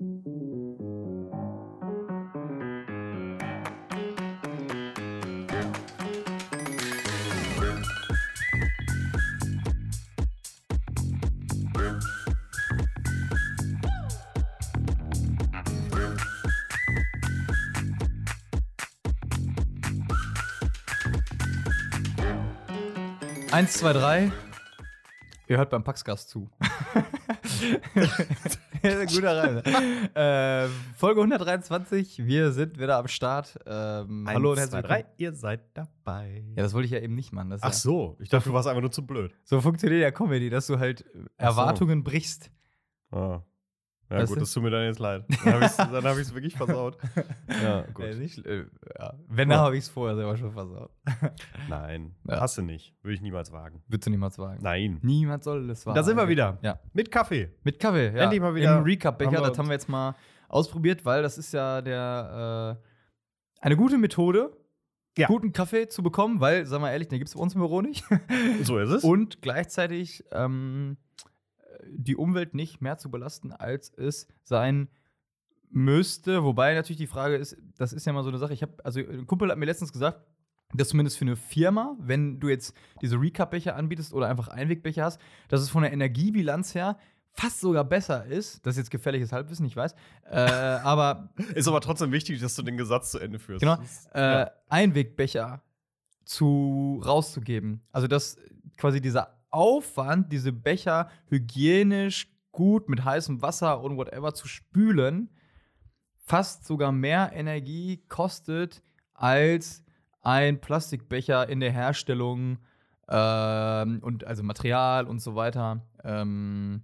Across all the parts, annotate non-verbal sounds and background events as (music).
Eins, zwei, drei. Ihr hört beim Paxgast zu. (laughs) (laughs) Guter Reim. Äh, Folge 123. Wir sind wieder am Start. Ähm, hallo und herzlich willkommen. ihr seid dabei. Ja, das wollte ich ja eben nicht machen. Das Ach so, ich dachte, du warst einfach nur zu blöd. so funktioniert ja Comedy, dass du halt Ach so. Erwartungen brichst. Ah. Ja, Was gut, denn? das tut mir dann jetzt leid. (laughs) Dann habe ich es hab wirklich versaut. (laughs) Ja, gut. Äh, nicht, äh, ja. Wenn, dann habe ich es vorher selber schon versaut. (laughs) Nein, Ja. hast du nicht. Würde ich niemals wagen. Würdest du niemals wagen. Nein. Niemand soll es wagen. Da sind wir wieder. Ja. Mit Kaffee. Mit Kaffee, ja. Endlich mal wieder Im Recap-Becher, wir das haben wir jetzt mal ausprobiert, weil das ist ja der äh, eine gute Methode, Ja. guten Kaffee zu bekommen, weil, sag mal ehrlich, den gibt es bei uns im Büro nicht. So ist es. Und gleichzeitig ähm, die Umwelt nicht mehr zu belasten, als es sein müsste. Wobei natürlich die Frage ist, das ist ja mal so eine Sache. Ich habe, also ein Kumpel hat mir letztens gesagt, dass zumindest für eine Firma, wenn du jetzt diese Recap-Becher anbietest oder einfach Einwegbecher hast, dass es von der Energiebilanz her fast sogar besser ist. Das ist jetzt gefährliches Halbwissen, ich weiß. Äh, (laughs) aber ist aber trotzdem wichtig, dass du den Gesatz zu Ende führst. Genau. Äh, ja. Einwegbecher zu rauszugeben. Also dass quasi dieser Aufwand, diese Becher hygienisch gut mit heißem Wasser und whatever zu spülen, fast sogar mehr Energie kostet als ein Plastikbecher in der Herstellung ähm, und also Material und so weiter ähm,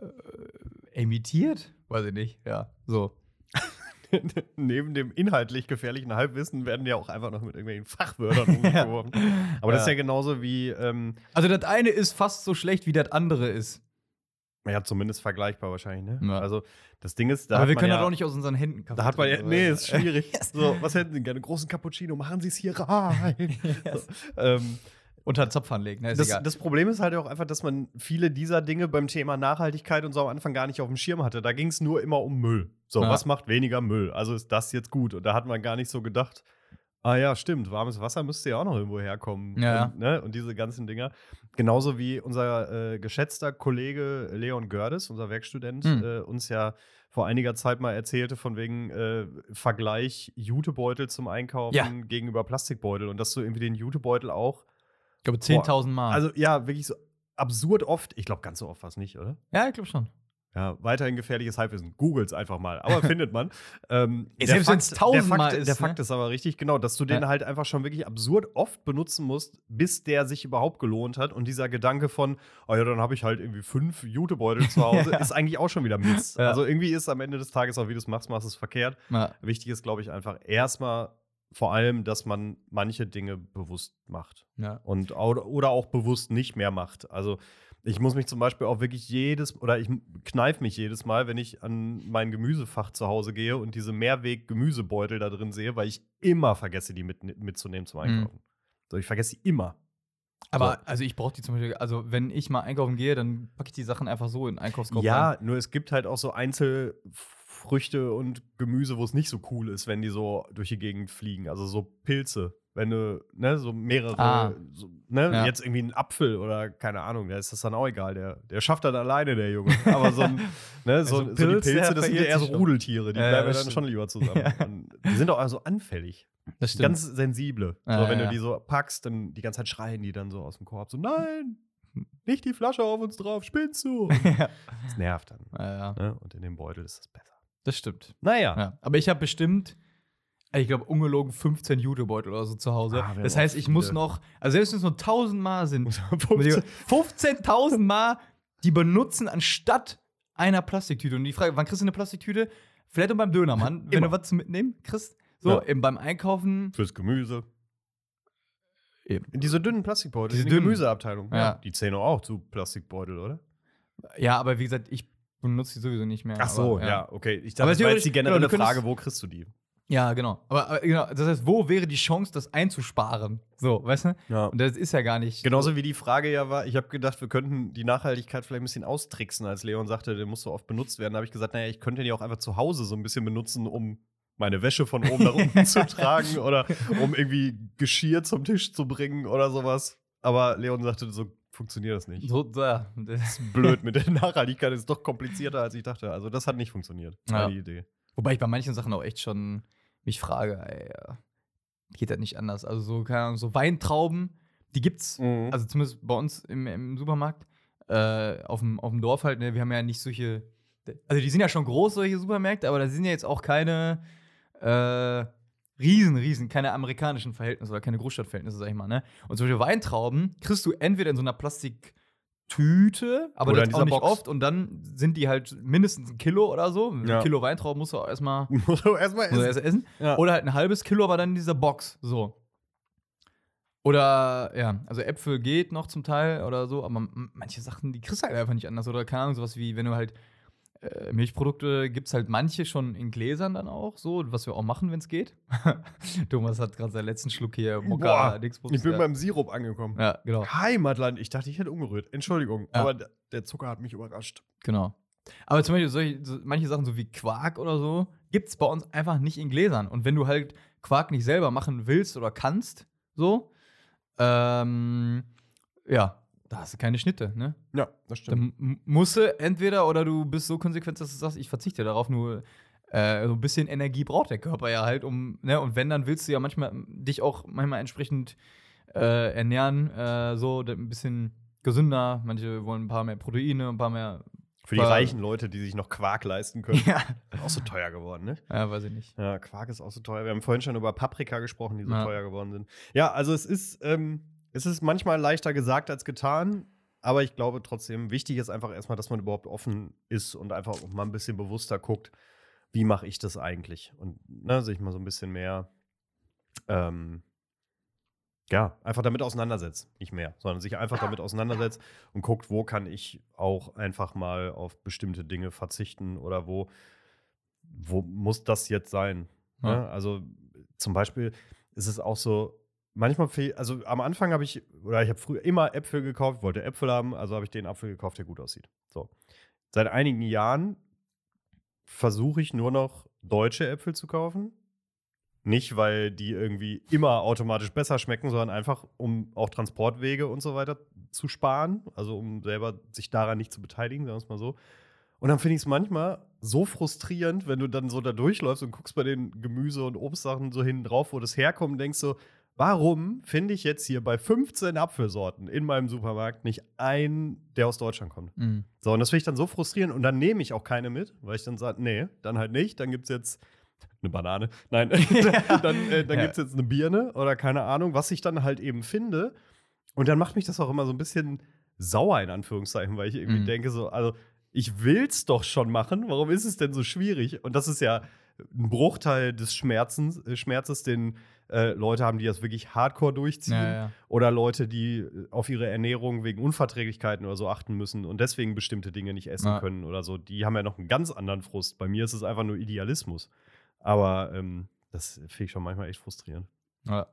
äh, emittiert? Weiß ich nicht, ja, so. (laughs) Neben dem inhaltlich gefährlichen Halbwissen werden ja auch einfach noch mit irgendwelchen Fachwörtern (laughs) umgeworfen. Aber das ist Ja. ja genauso wie, ähm, Also das eine ist fast so schlecht, wie das andere ist. ja, zumindest vergleichbar wahrscheinlich, ne? Ja. Also, das Ding ist, da Aber wir können ja, das auch nicht aus unseren Händen Kaffee Da hat man ja, nee, ist schwierig. (laughs) So, was hätten Sie gerne? Großen Cappuccino, machen Sie es hier rein. so, ähm, Unter den Zopf anlegen, ne? Das, das Problem ist halt auch einfach, dass man viele dieser Dinge beim Thema Nachhaltigkeit und so am Anfang gar nicht auf dem Schirm hatte. Da ging es nur immer um Müll. So, Ja. was macht weniger Müll? Also ist das jetzt gut? Und da hat man gar nicht so gedacht, ah ja, stimmt, warmes Wasser müsste ja auch noch irgendwo herkommen. Ja. Und, ne, und diese ganzen Dinger. Genauso wie unser äh, geschätzter Kollege Leon Gördes, unser Werkstudent, Hm. äh, uns ja vor einiger Zeit mal erzählte, von wegen äh, Vergleich Jutebeutel zum Einkaufen Ja. gegenüber Plastikbeutel und dass du irgendwie den Jutebeutel auch glaube 10.000 Mal. also ja, wirklich so absurd oft. Ich glaube, ganz so oft war es nicht, oder? ja, ich glaube schon. Ja, weiterhin gefährliches Halbwissen. Googles einfach mal. Aber (laughs) findet man. Ähm, selbst wenn's Fakt- tausendmal der Fakt, ist, Der ne? Fakt ist aber richtig, genau, dass du den Ja. halt einfach schon wirklich absurd oft benutzen musst, bis der sich überhaupt gelohnt hat. Und dieser Gedanke von, oh ja, dann habe ich halt irgendwie fünf Jutebeutel zu (laughs) Hause, Ja. ist eigentlich auch schon wieder Mist. Ja. Also irgendwie ist am Ende des Tages auch, wie du es machst, machst du es verkehrt. Wichtig ist, glaube ich, einfach erstmal vor allem, dass man manche Dinge bewusst macht Ja. und oder, auch bewusst nicht mehr macht. Also ich muss mich zum Beispiel auch wirklich jedes oder ich kneif mich jedes Mal, wenn ich an mein Gemüsefach zu Hause gehe und diese Mehrweg-Gemüsebeutel da drin sehe, weil ich immer vergesse, die mit, mitzunehmen zum Einkaufen. So, ich vergesse die immer. Aber So. also ich brauche die zum Beispiel, also wenn ich mal einkaufen gehe, dann packe ich die Sachen einfach so in den Einkaufskorb rein. Ja, nur es gibt halt auch so Einzelfrüchte und Gemüse, wo es nicht so cool ist, wenn die so durch die Gegend fliegen. Also so Pilze. Wenn du, ne, so mehrere, Ah. so, ne, Ja. jetzt irgendwie ein Apfel oder keine Ahnung, da ist das dann auch egal. Der, der schafft das alleine, der Junge. Aber so, ein, (laughs) ne, so, Also so die Pilz, Pilze, das sind ja eher so. Rudeltiere, die Ja, bleiben dann schon lieber zusammen. Ja. Und die sind auch also anfällig. das stimmt. Ganz sensible. Ja, so, wenn du die so packst, dann die ganze Zeit schreien die dann so aus dem Korb. So, nein, nicht die Flasche auf uns drauf, spinnst du? (laughs) ja. Das nervt dann. Ja, ja, Ne? Und in dem Beutel ist das besser. Das stimmt. Naja. Ja. Aber ich habe bestimmt, ich glaube, ungelogen 15 Jutebeutel oder so zu Hause. Ah, das heißt, ich muss noch, also selbst wenn es nur 1000 Mal sind, (laughs) muss ich 15. 15.000 Mal die benutzen anstatt einer Plastiktüte. Und die Frage, wann kriegst du eine Plastiktüte? Vielleicht auch beim Dönermann, (laughs) wenn Immer. du was zum Mitnehmen kriegst. So, Ja. eben beim Einkaufen. Fürs Gemüse. Eben. Diese dünnen Plastikbeutel, Diese die dünnen. Gemüseabteilung. Ja. Die zählen auch zu Plastikbeutel, oder? Ja, aber wie gesagt, ich benutze die sowieso nicht mehr. Ach so, aber, ja. okay. Ich Aber dachte, das war jetzt die genau, generelle könntest- Frage, wo kriegst du die? Ja, genau. Aber, aber genau, das heißt, wo wäre die Chance, das einzusparen? So, weißt du? Ja. Und das ist ja gar nicht. Genauso wie die Frage ja war, ich habe gedacht, wir könnten die Nachhaltigkeit vielleicht ein bisschen austricksen, als Leon sagte, der muss so oft benutzt werden. Da habe ich gesagt, naja, ich könnte den ja auch einfach zu Hause so ein bisschen benutzen, um meine Wäsche von oben nach unten zu (laughs) tragen oder um irgendwie Geschirr zum Tisch zu bringen oder sowas. Aber Leon sagte, so funktioniert das nicht. So, ja. Das- ist blöd mit der Nachhaltigkeit, das ist doch komplizierter, als ich dachte. Also, das hat nicht funktioniert. Ja. Meine Idee. Wobei ich bei manchen Sachen auch echt schon mich frage, ey, geht das nicht anders? Also so, keine Ahnung, so Weintrauben, die gibt's, Mhm. also zumindest bei uns im, im Supermarkt, äh, auf, dem, auf dem Dorf halt, ne, wir haben ja nicht solche, also die sind ja schon groß, solche Supermärkte, aber da sind ja jetzt auch keine äh, riesen, riesen, keine amerikanischen Verhältnisse oder keine Großstadtverhältnisse, sag ich mal, ne? Und solche Weintrauben kriegst du entweder in so einer Plastiktüte, aber Oder das auch nicht Box. oft und dann sind die halt mindestens ein Kilo oder so. Ja. Ein Kilo Weintrauben musst du auch erstmal (laughs) Muss er erstmal er essen. erst essen. Ja. Oder halt ein halbes Kilo, aber dann in dieser Box. So. Oder, ja, also Äpfel geht noch zum Teil oder so, aber manche Sachen, die kriegst du halt einfach nicht anders. Oder keine Ahnung, sowas wie, wenn du halt äh, Milchprodukte gibt es halt manche schon in Gläsern dann auch, so, was wir auch machen, wenn es geht. (laughs) Thomas hat gerade seinen letzten Schluck hier Mokka Dingsbums. Ich bin ja. beim Sirup angekommen. ja, genau. Heimatland. Ich dachte, ich hätte umgerührt. Entschuldigung. Ja. Aber der- der Zucker hat mich überrascht. Genau. Aber zum Beispiel solche, so, manche Sachen, so wie Quark oder so, gibt es bei uns einfach nicht in Gläsern. Und wenn du halt Quark nicht selber machen willst oder kannst, so, ähm, ja, da hast du keine Schnitte, ne? Ja, das stimmt. Dann musst du entweder oder du bist so konsequent, dass du sagst, ich verzichte darauf, nur äh, so ein bisschen Energie braucht der Körper ja halt, um, ne? Und wenn, dann willst du ja manchmal dich auch manchmal entsprechend äh, ernähren, äh, so ein bisschen gesünder. Manche wollen ein paar mehr Proteine, ein paar mehr. Für die reichen Leute, die sich noch Quark leisten können. (laughs) ja. Auch so teuer geworden, ne? ja, weiß ich nicht. Ja, Quark ist auch so teuer. Wir haben vorhin schon über Paprika gesprochen, die so Ja. teuer geworden sind. Ja, also es ist, ähm, es ist manchmal leichter gesagt als getan, aber ich glaube trotzdem, wichtig ist einfach erstmal, dass man überhaupt offen ist und einfach mal ein bisschen bewusster guckt, wie mache ich das eigentlich? Und ne, sich mal so ein bisschen mehr, ähm, ja, einfach damit auseinandersetzt. Nicht mehr, sondern sich einfach damit auseinandersetzt und guckt, wo kann ich auch einfach mal auf bestimmte Dinge verzichten oder wo, wo muss das jetzt sein? Ne? Ja. Also zum Beispiel ist es auch so, manchmal fehl, also am Anfang habe ich, oder ich habe früher immer Äpfel gekauft, wollte Äpfel haben, also habe ich den Apfel gekauft, der gut aussieht. So. Seit einigen Jahren versuche ich nur noch deutsche Äpfel zu kaufen. Nicht, weil die irgendwie immer automatisch besser schmecken, sondern einfach, um auch Transportwege und so weiter zu sparen. Also um selber sich daran nicht zu beteiligen, sagen wir es mal so. Und dann finde ich es manchmal so frustrierend, wenn du dann so da durchläufst und guckst bei den Gemüse- und Obstsachen so hinten drauf, wo das herkommt, und denkst so, warum finde ich jetzt hier bei 15 Apfelsorten in meinem Supermarkt nicht einen, der aus Deutschland kommt? Mhm. So, und das finde ich dann so frustrierend und dann nehme ich auch keine mit, weil ich dann sage, nee, dann halt nicht. Dann gibt es jetzt eine Banane. Nein, (laughs) dann, äh, dann gibt es jetzt eine Birne oder keine Ahnung, was ich dann halt eben finde. Und dann macht mich das auch immer so ein bisschen sauer, in Anführungszeichen, weil ich irgendwie Mhm. denke, so, also ich will's doch schon machen, warum ist es denn so schwierig? Und das ist ja ein Bruchteil des Schmerzens, äh, Schmerzes, den äh, Leute haben, die das wirklich hardcore durchziehen Ja, ja. oder Leute, die äh, auf ihre Ernährung wegen Unverträglichkeiten oder so achten müssen und deswegen bestimmte Dinge nicht essen Ja. können oder so, die haben ja noch einen ganz anderen Frust. Bei mir ist es einfach nur Idealismus. Aber ähm, das finde ich schon manchmal echt frustrierend. Ja.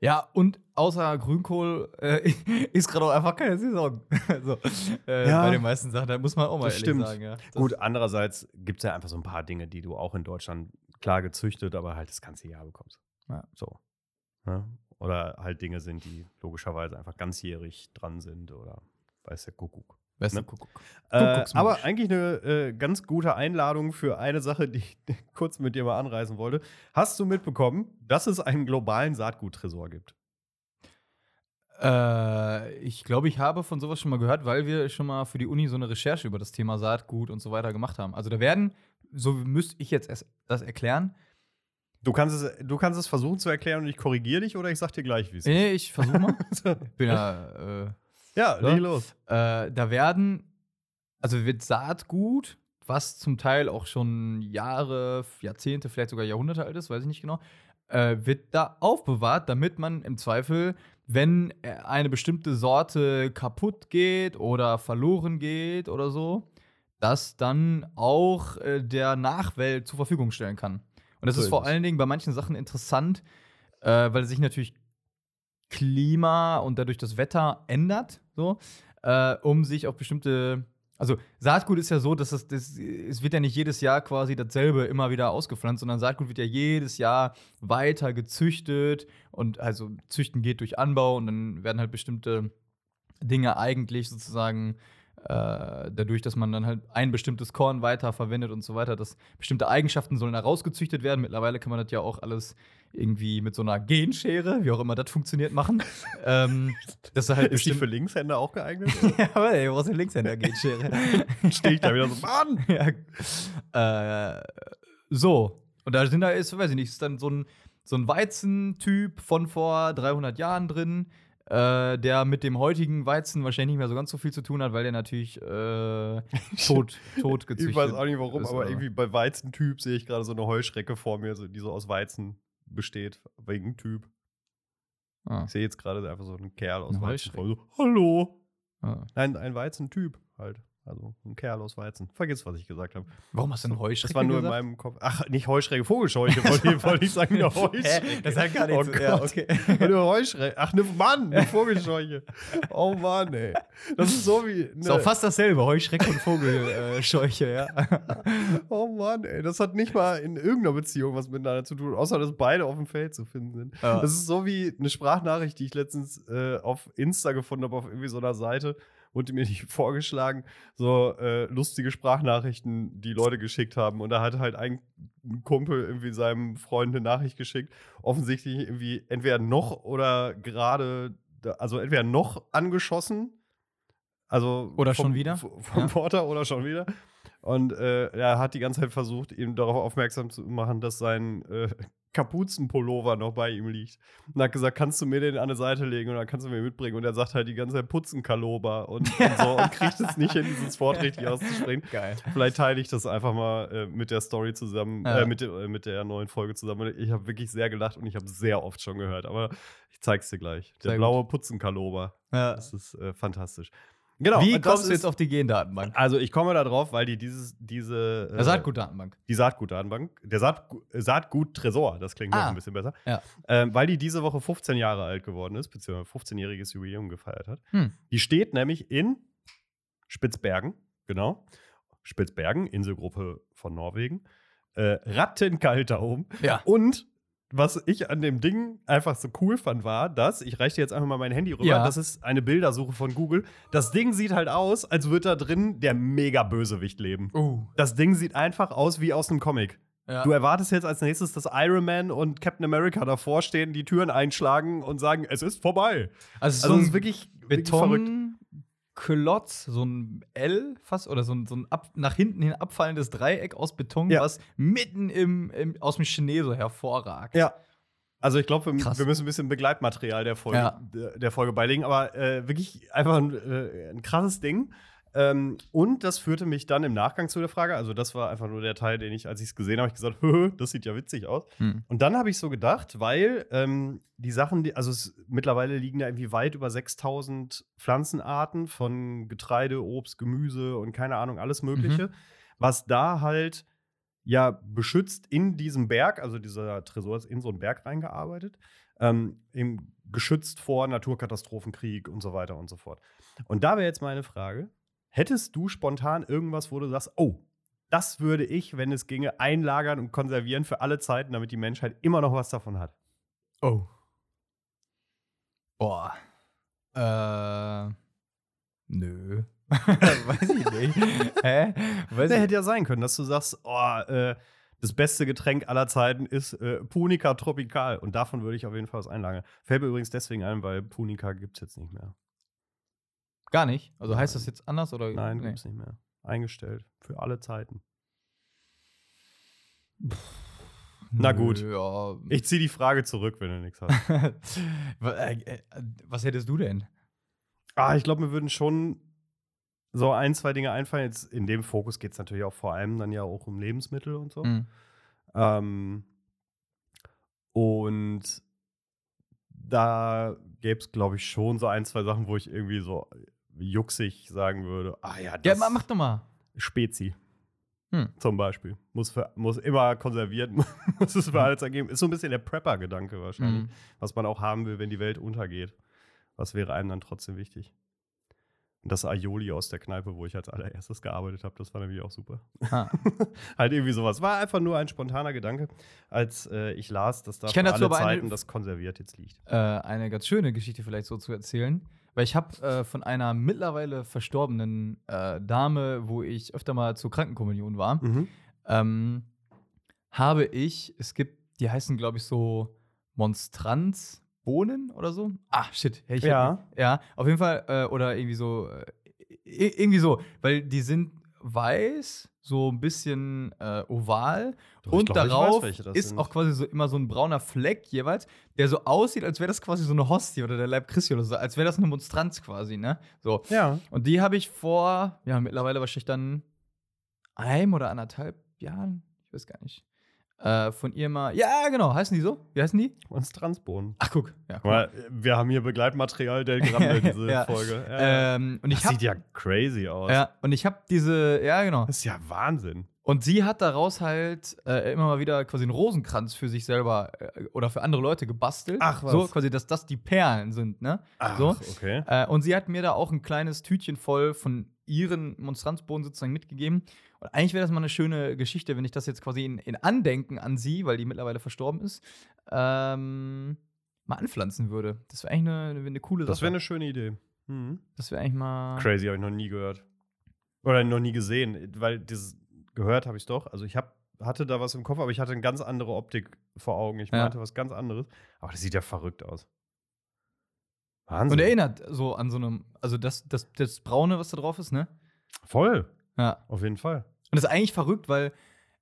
Ja, und außer Grünkohl äh, (laughs) ist gerade auch einfach keine Saison. (laughs) so, äh, Ja. bei den meisten Sachen, da muss man auch mal ehrlich stimmt. sagen. Ja. Gut, andererseits gibt es ja einfach so ein paar Dinge, die du auch in Deutschland klar gezüchtet, aber halt das ganze Jahr bekommst. Ja. So. Ja? Oder halt Dinge sind, die logischerweise einfach ganzjährig dran sind oder weiß der Kuckuck. Ne? Kuckuck. Äh, aber eigentlich eine äh, ganz gute Einladung für eine Sache, die ich (laughs) kurz mit dir mal anreißen wollte. Hast du mitbekommen, dass es einen globalen Saatguttresor gibt? Äh, ich glaube, ich habe von sowas schon mal gehört, weil wir schon mal für die Uni so eine Recherche über das Thema Saatgut und so weiter gemacht haben. Also da werden, so müsste ich jetzt das erklären. Du kannst es, du kannst es versuchen zu erklären und ich korrigiere dich oder ich sag dir gleich, wie es ist. Nee, ich versuche mal. Ich (laughs) bin ja, äh, ja, Ja. leg los. Äh, da werden, also wird Saatgut, was zum Teil auch schon Jahre, Jahrzehnte, vielleicht sogar Jahrhunderte alt ist, weiß ich nicht genau, äh, wird da aufbewahrt, damit man im Zweifel, wenn eine bestimmte Sorte kaputt geht oder verloren geht oder so, das dann auch äh, der Nachwelt zur Verfügung stellen kann. Und das So ist vor allen Dingen bei manchen Sachen interessant, äh, weil sich natürlich Klima und dadurch das Wetter ändert, so, äh, um sich auf bestimmte. Also Saatgut ist ja so, dass es, das, es wird ja nicht jedes Jahr quasi dasselbe immer wieder ausgepflanzt, sondern Saatgut wird ja jedes Jahr weiter gezüchtet und also züchten geht durch Anbau und dann werden halt bestimmte Dinge eigentlich sozusagen äh, dadurch, dass man dann halt ein bestimmtes Korn weiter verwendet und so weiter, dass bestimmte Eigenschaften sollen da rausgezüchtet werden. Mittlerweile kann man das ja auch alles irgendwie mit so einer Genschere, wie auch immer das funktioniert, machen. (laughs) ähm, dass du halt Ist die für Linkshänder auch geeignet? (laughs) ja, aber ey, du brauchst eine Linkshänder-Genschere. (laughs) Stehe ich da wieder so, Mann! ja. äh, so. Und da sind da ist, weiß ich nicht, ist dann so ein, so ein Weizentyp von vor 300 Jahren drin, äh, der mit dem heutigen Weizen wahrscheinlich nicht mehr so ganz so viel zu tun hat, weil der natürlich äh, (laughs) tot, tot gezüchtet Ich weiß auch nicht warum, ist, aber irgendwie bei Weizentyp sehe ich gerade so eine Heuschrecke vor mir, so, die so aus Weizen besteht, wegen Typ. Ah, Ich sehe jetzt gerade einfach so einen Kerl aus Eine Weizen so, hallo! ah. Nein, ein Weizentyp halt. Also ein Kerl aus Weizen. Vergiss, was ich gesagt habe. Warum hast du einen Heuschrecken Das war nur in gesagt? meinem Kopf. Ach, nicht Heuschrecke, Vogelscheuche, wollte ich, (laughs) wollte ich sagen, eine Heuschrecke. Das hat gar oh nichts. ja, Gott. okay. (laughs) Eine Heuschrecke. Ach, eine Mann, eine Vogelscheuche. Oh Mann, ey. Das ist so wie. Ist auch Eine, fast dasselbe, Heuschrecken und Vogelscheuche, ja. (laughs) oh Mann, ey. Das hat nicht mal in irgendeiner Beziehung was miteinander zu tun, außer dass beide auf dem Feld zu finden sind. Ja. Das ist so wie eine Sprachnachricht, die ich letztens äh, auf Insta gefunden habe, auf irgendwie so einer Seite. Wurde mir nicht vorgeschlagen, so äh, lustige Sprachnachrichten, die Leute geschickt haben. Und da hat halt ein Kumpel irgendwie seinem Freund eine Nachricht geschickt. Offensichtlich irgendwie entweder noch oder gerade, also entweder noch angeschossen. Also Oder vom, schon wieder? Vom Ja. Porter oder schon wieder. Und äh, er hat die ganze Zeit versucht, ihm darauf aufmerksam zu machen, dass sein äh, (laughs) Kapuzenpullover noch bei ihm liegt. Und hat gesagt, kannst du mir den an eine Seite legen und dann kannst du mir mitbringen. Und er sagt halt die ganze Zeit Putzenkalober und, (laughs) und so und kriegt es nicht hin, dieses Wort richtig auszusprechen. Geil. Vielleicht teile ich das einfach mal äh, mit der Story zusammen, Ja. äh, mit, der, äh, mit der neuen Folge zusammen. Ich habe wirklich sehr gelacht und ich habe sehr oft schon gehört, aber ich zeig's dir gleich. Der Sehr gut. blaue Putzenkalober. Ja. Das ist äh, fantastisch. Genau. Wie kommst du jetzt auf die Gendatenbank? Also ich komme da drauf, weil die dieses, diese äh, Der Saatgutdatenbank. die Saatgutdatenbank, der Saatgu Saatgut-Tresor, das klingt noch Ah. ein bisschen besser, Ja. ähm, weil die diese Woche 15 Jahre alt geworden ist, beziehungsweise 15-jähriges Jubiläum gefeiert hat. Hm. Die steht nämlich in Spitzbergen, genau. Spitzbergen, Inselgruppe von Norwegen. Äh, rattenkalt da oben. Ja. Und was ich an dem Ding einfach so cool fand, war, dass, ich reiche dir jetzt einfach mal mein Handy rüber, Ja. das ist eine Bildersuche von Google. Das Ding sieht halt aus, als würde da drin der Mega-Bösewicht leben. Uh. Das Ding sieht einfach aus wie aus einem Comic. Ja. Du erwartest jetzt als nächstes, dass Iron Man und Captain America davor stehen, die Türen einschlagen und sagen, es ist vorbei. also, Also, so es ist wirklich, wirklich verrückt. Betonklotz, so ein L fast oder so ein, so ein ab, nach hinten hin abfallendes Dreieck aus Beton, Ja. was mitten im, im, aus dem Schnee so hervorragt. Ja. Also ich glaube, wir, wir müssen ein bisschen Begleitmaterial der Folge, Ja. der, der Folge beilegen, aber äh, wirklich einfach ein, äh, ein krasses Ding. Ähm, und das führte mich dann im Nachgang zu der Frage, also das war einfach nur der Teil, den ich, als ich es gesehen habe, ich gesagt, "Höhö, (laughs) das sieht ja witzig aus. Hm. Und dann habe ich so gedacht, weil ähm, die Sachen, die, also es, mittlerweile liegen da irgendwie weit über 6000 Pflanzenarten von Getreide, Obst, Gemüse und keine Ahnung, alles Mögliche, was da halt ja beschützt in diesem Berg, also dieser Tresor ist in so einen Berg reingearbeitet, ähm, eben geschützt vor Naturkatastrophen, Krieg und so weiter und so fort. Und da wäre jetzt meine Frage: Hättest du spontan irgendwas, wo du sagst, oh, das würde ich, wenn es ginge, einlagern und konservieren für alle Zeiten, damit die Menschheit immer noch was davon hat? Oh. Boah. Äh. Nö. (laughs) Weiß ich nicht. Hä? Weiß Das ich hätte ja sein können, dass du sagst, oh, äh, das beste Getränk aller Zeiten ist äh, Punica Tropical. Und davon würde ich auf jeden Fall was einlagern. Fällt mir übrigens deswegen ein, weil Punica gibt es jetzt nicht mehr. Gar nicht. Also heißt das jetzt anders oder? Nein, nee. gibt es nicht mehr. Eingestellt. Für alle Zeiten. Na gut. Ja. Ich ziehe die Frage zurück, wenn du nichts hast. (laughs) Äh, äh, Was hättest du denn? ah, ich glaube, mir würden schon so ein, zwei Dinge einfallen. Jetzt in dem Fokus geht es natürlich auch vor allem dann ja auch um Lebensmittel und so. Hm. Ähm, und da gäbe es, glaube ich, schon so ein, zwei Sachen, wo ich irgendwie so jucksig sagen würde, ah ja, Ja, das ma- mach doch mal. Spezi. Hm. Zum Beispiel. Muss, für, muss immer konserviert, (laughs) muss es für alles ergeben. Ist so ein bisschen der Prepper-Gedanke wahrscheinlich, Mhm. was man auch haben will, wenn die Welt untergeht. Was wäre einem dann trotzdem wichtig? Und das Aioli aus der Kneipe, wo ich als allererstes gearbeitet habe, das war nämlich auch super. Ah. (laughs) halt irgendwie sowas. War einfach nur ein spontaner Gedanke, als äh, ich las, dass da Ich alle aber eine- Zeiten das konserviert jetzt liegt. äh, eine ganz schöne Geschichte vielleicht so zu erzählen. Weil ich habe äh, von einer mittlerweile verstorbenen äh, Dame, wo ich öfter mal zur Krankenkommunion war, Mhm. ähm, habe ich, es gibt, die heißen, glaube ich, so Monstranzbohnen oder so. Ah, shit. Ja, ich Ja. ja, auf jeden Fall, äh, oder irgendwie so, äh, irgendwie so, weil die sind weiß, so ein bisschen äh, oval Doch, und glaub, weiß, darauf das ist sind. auch quasi so immer so ein brauner Fleck jeweils, der so aussieht, als wäre das quasi so eine Hostie oder der Leib Christi oder so, als wäre das eine Monstranz quasi, ne? So. Ja. Und die habe ich vor, ja, mittlerweile wahrscheinlich dann einem oder anderthalb Jahren, ich weiß gar nicht, äh, von ihr mal, ja, genau, heißen die so? Wie heißen die? Und Transbohnen. Ach, guck. Ja. Mal, wir haben hier Begleitmaterial der Grammel, (laughs) diese Ja. Folge. Ja. Ähm, und ich das hab, sieht ja crazy aus. ja, und ich habe diese, ja, genau. Das ist ja Wahnsinn. Und sie hat daraus halt äh, immer mal wieder quasi einen Rosenkranz für sich selber äh, oder für andere Leute gebastelt. Ach, was. So, quasi, dass das die Perlen sind, ne? Ach, So. okay. Äh, und sie hat mir da auch ein kleines Tütchen voll von ihren Monstranzbohnen sozusagen mitgegeben. Und eigentlich wäre das mal eine schöne Geschichte, wenn ich das jetzt quasi in, in Andenken an sie, weil die mittlerweile verstorben ist, ähm, mal anpflanzen würde. Das wäre eigentlich eine, eine, eine coole Das Sache. wäre eine schöne Idee. Mhm. das wäre eigentlich mal. Crazy, habe ich noch nie gehört. Oder noch nie gesehen, weil dieses gehört habe ich doch. Also ich hab, hatte da was im Kopf, aber ich hatte eine ganz andere Optik vor Augen. Ich Ja. meinte was ganz anderes. Aber das sieht ja verrückt aus. Wahnsinn. Und erinnert so an so einem, also das, das, das Braune, was da drauf ist, ne? Voll, Ja. auf jeden Fall. Und das ist eigentlich verrückt, weil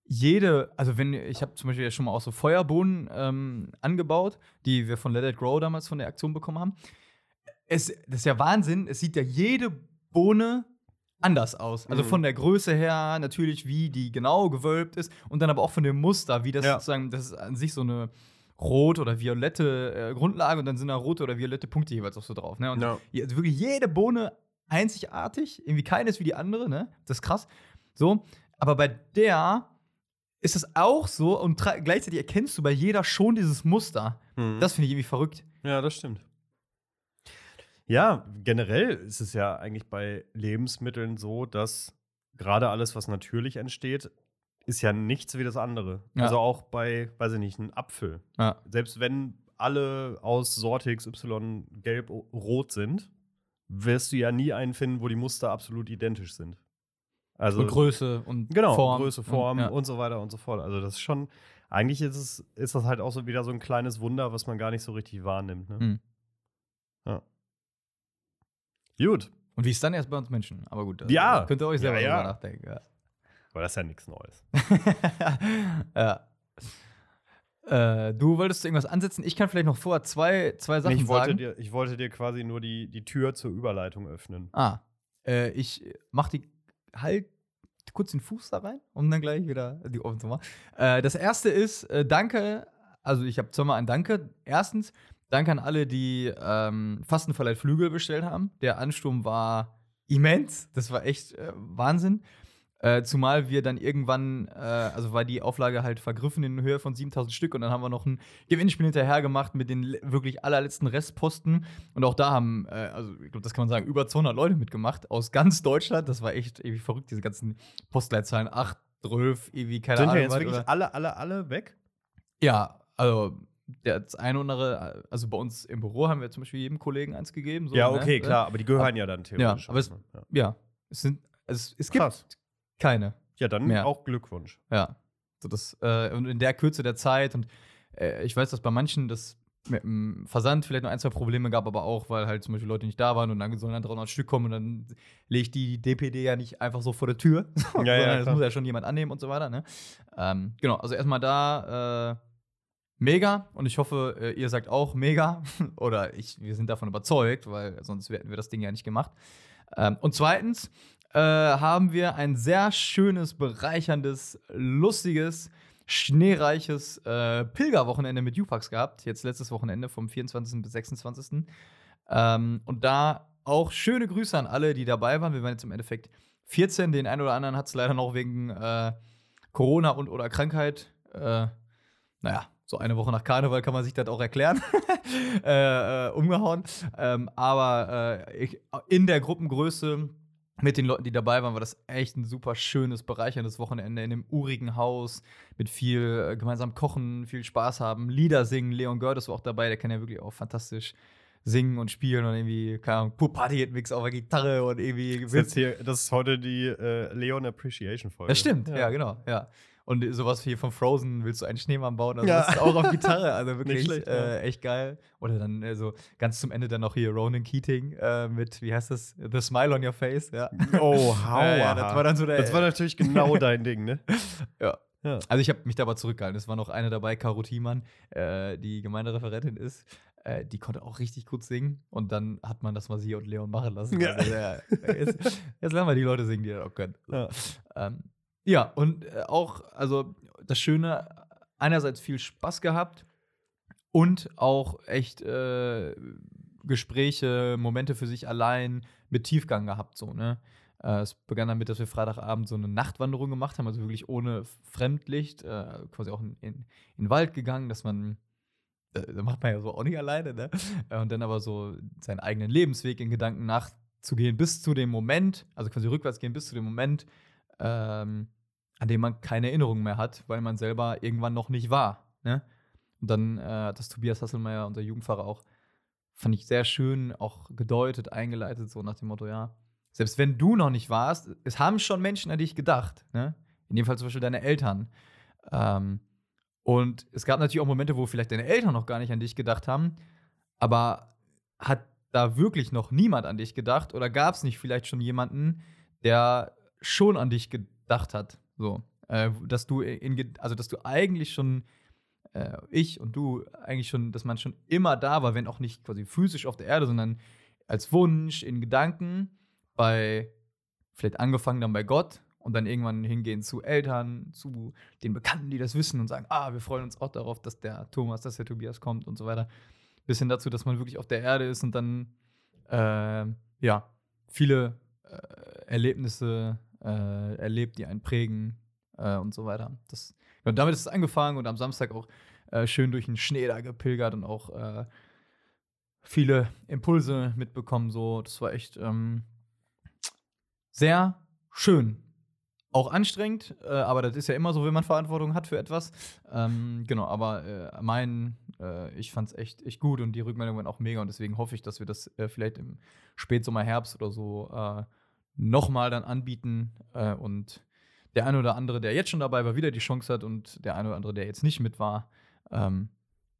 jede, also wenn, ich habe zum Beispiel ja schon mal auch so Feuerbohnen ähm, angebaut, die wir von Let It Grow damals von der Aktion bekommen haben. Es, das ist ja Wahnsinn, es sieht ja jede Bohne anders aus. Also Mhm. von der Größe her natürlich, wie die genau gewölbt ist und dann aber auch von dem Muster, wie das Ja. sozusagen, das ist an sich so eine rot oder violette äh, Grundlage und dann sind da rote oder violette Punkte jeweils auch so drauf. Ne? Und Ja. also wirklich jede Bohne einzigartig, irgendwie keine ist wie die andere, ne? Das ist krass. So, aber bei der ist es auch so und gleichzeitig erkennst du bei jeder schon dieses Muster. Mhm. Das finde ich irgendwie verrückt. Ja, das stimmt. Ja, generell ist es ja eigentlich bei Lebensmitteln so, dass gerade alles, was natürlich entsteht, ist ja nichts wie das andere. Ja. Also auch bei, weiß ich nicht, einem Apfel. Ja. Selbst wenn alle aus Sorte XY gelb-rot sind, wirst du ja nie einen finden, wo die Muster absolut identisch sind. Also und Größe und Genau, Form. Größe, Form und, ja. und so weiter und so fort. Also das ist schon, eigentlich ist es, ist das halt auch so wieder so ein kleines Wunder, was man gar nicht so richtig wahrnimmt. Ne? Mhm. Ja. Gut, und wie ist dann erst bei uns Menschen? Aber gut, das Ja. könnt ihr euch selber Ja, ja. drüber nachdenken. Ja. aber das ist ja nichts Neues. (laughs) ja. Äh, du wolltest irgendwas ansetzen? Ich kann vielleicht noch vorher zwei, zwei Sachen ich, wollte sagen. dir, ich wollte dir quasi nur die, die Tür zur Überleitung öffnen. Ah, äh, ich mach die halt kurz den Fuß da rein, um dann gleich wieder die offen zu machen. Äh, das erste ist, äh, danke, also ich habe zweimal ein Danke. Erstens, danke an alle, die ähm, Fastenverleiht Flügel bestellt haben. Der Ansturm war immens, das war echt äh, Wahnsinn. Äh, zumal wir dann irgendwann, äh, also war die Auflage halt vergriffen in Höhe von 7000 Stück und dann haben wir noch ein Gewinnspiel hinterher gemacht mit den wirklich allerletzten Restposten. Und auch da haben, äh, also ich glaube, das kann man sagen, über 200 Leute mitgemacht aus ganz Deutschland. Das war echt irgendwie verrückt, diese ganzen Postleitzahlen. 8, 12, irgendwie, keine Sind Ahnung. ja jetzt wirklich oder- alle, alle, alle weg? ja, also das eine oder andere, also bei uns im Büro haben wir zum Beispiel jedem Kollegen eins gegeben. So, ja, ne? okay, Äh, klar, aber die gehören ja dann theoretisch. aber es- ne? Ja, es sind, es, es gibt Krass. keine. Ja, dann Mehr. auch Glückwunsch. Ja. So das, äh, und in der Kürze der Zeit und äh, ich weiß, dass bei manchen das mit dem Versand vielleicht noch ein, zwei Probleme gab, aber auch, weil halt zum Beispiel Leute nicht da waren und dann sollen dann 300 Stück kommen und dann lege ich die DPD ja nicht einfach so vor der Tür, (laughs) sondern ja, das muss ja schon jemand annehmen und so weiter. Ne? Ähm, genau, also erstmal da äh, mega und ich hoffe, äh, ihr sagt auch mega (laughs) oder ich, wir sind davon überzeugt, weil sonst hätten wir das Ding ja nicht gemacht. Ähm, und zweitens äh, haben wir ein sehr schönes, bereicherndes, lustiges, schneereiches äh, Pilgerwochenende mit Jupax gehabt. Jetzt letztes Wochenende vom 24. bis 26. Ähm, und da auch schöne Grüße an alle, die dabei waren. Wir waren jetzt im Endeffekt 14. Den einen oder anderen hat es leider noch wegen äh, Corona und oder Krankheit. Äh, naja, so eine Woche nach Karneval kann man sich das auch erklären. (laughs) äh, äh, umgehauen. Ähm, aber äh, ich, in der Gruppengröße mit den Leuten, die dabei waren, war das echt ein super schönes, bereicherndes Wochenende in einem urigen Haus mit viel äh, gemeinsam kochen, viel Spaß haben, Lieder singen. Leon Gördes war auch dabei, der kann ja wirklich auch fantastisch singen und spielen und irgendwie, keine Ahnung, Party-Mix auf der Gitarre und irgendwie. Das ist, hier, das ist heute die äh, Leon Appreciation Folge. Das stimmt, ja. ja, genau, ja. Und sowas wie von Frozen, willst du einen Schneemann bauen? Also ja. das ist auch auf Gitarre, also (laughs) wirklich schlecht, äh, echt geil. Oder dann äh, so ganz zum Ende dann noch hier Ronan Keating äh, mit, wie heißt das? The Smile on Your Face, ja. Oh, (laughs) hau. ja, das war dann so der. Das war natürlich genau (laughs) dein Ding, ne? ja. Ja. Also ich habe mich da aber zurückgehalten. Es war noch eine dabei, Caro Thiemann, äh, die Gemeindereferentin ist. Äh, die konnte auch richtig gut singen. Und dann hat man das mal sie und Leon machen lassen. Ja. Also, ja, jetzt, jetzt lassen wir die Leute singen, die das auch können. Ja. Ähm, ja, und äh, auch, also das Schöne, einerseits viel Spaß gehabt und auch echt äh, Gespräche, Momente für sich allein mit Tiefgang gehabt, so, ne? Äh, es begann damit, dass wir Freitagabend so eine Nachtwanderung gemacht haben, also wirklich ohne Fremdlicht, äh, quasi auch in, in, in, den Wald gegangen, dass man, äh, da macht man ja so auch nicht alleine, ne? Und dann aber so seinen eigenen Lebensweg in Gedanken nachzugehen, bis zu dem Moment, also quasi rückwärts gehen, bis zu dem Moment, ähm, an dem man keine Erinnerungen mehr hat, weil man selber irgendwann noch nicht war. Ne? Und dann äh, hat das Tobias Hasselmeier, unser Jugendpfarrer, auch, fand ich sehr schön, auch gedeutet, eingeleitet, so nach dem Motto, ja, selbst wenn du noch nicht warst, es haben schon Menschen an dich gedacht. Ne? In dem Fall zum Beispiel deine Eltern. Ähm, und es gab natürlich auch Momente, wo vielleicht deine Eltern noch gar nicht an dich gedacht haben, aber hat da wirklich noch niemand an dich gedacht oder gab es nicht vielleicht schon jemanden, der schon an dich gedacht hat? So, äh, dass du in, also dass du eigentlich schon äh, ich und du eigentlich schon, dass man schon immer da war, wenn auch nicht quasi physisch auf der Erde, sondern als Wunsch, in Gedanken, bei vielleicht angefangen dann bei Gott und dann irgendwann hingehen zu Eltern, zu den Bekannten, die das wissen und sagen, ah, wir freuen uns auch darauf, dass der Thomas, dass der Tobias kommt und so weiter. Bis hin dazu, dass man wirklich auf der Erde ist und dann äh, ja viele äh, Erlebnisse äh, erlebt, die einen prägen äh, und so weiter. Das, ja, damit ist es angefangen und am Samstag auch äh, schön durch den Schnee da gepilgert und auch äh, viele Impulse mitbekommen. So, das war echt ähm, sehr schön. Auch anstrengend, äh, aber das ist ja immer so, wenn man Verantwortung hat für etwas. Ähm, genau, aber äh, mein, ich fand es echt, echt gut und die Rückmeldungen waren auch mega und deswegen hoffe ich, dass wir das vielleicht im Spätsommer, Herbst oder so nochmal dann anbieten äh, und der eine oder andere, der jetzt schon dabei war, wieder die Chance hat und der eine oder andere, der jetzt nicht mit war, ähm,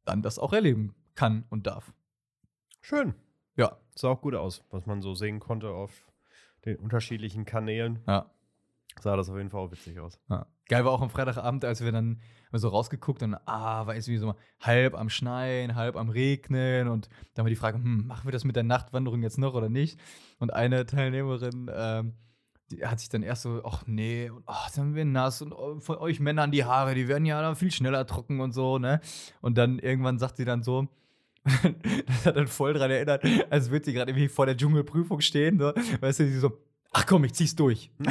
dann das auch erleben kann und darf. Schön. Ja. Sah auch gut aus, was man so sehen konnte auf den unterschiedlichen Kanälen. Ja sah das auf jeden Fall auch witzig aus. Ja. Geil war auch am Freitagabend, als wir dann so rausgeguckt und ah, war es wie so halb am Schneien, halb am Regnen und dann war die Frage, hm, machen wir das mit der Nachtwanderung jetzt noch oder nicht? Und eine Teilnehmerin ähm, hat sich dann erst so, ach nee, und ach, dann wir nass und oh, von euch Männern die Haare, die werden ja dann viel schneller trocken und so, ne? Und dann irgendwann sagt sie dann so, (laughs) das hat dann voll dran erinnert, als würde sie gerade irgendwie vor der Dschungelprüfung stehen, so, weißt du, sie so, Ach komm, ich zieh's durch. (laughs)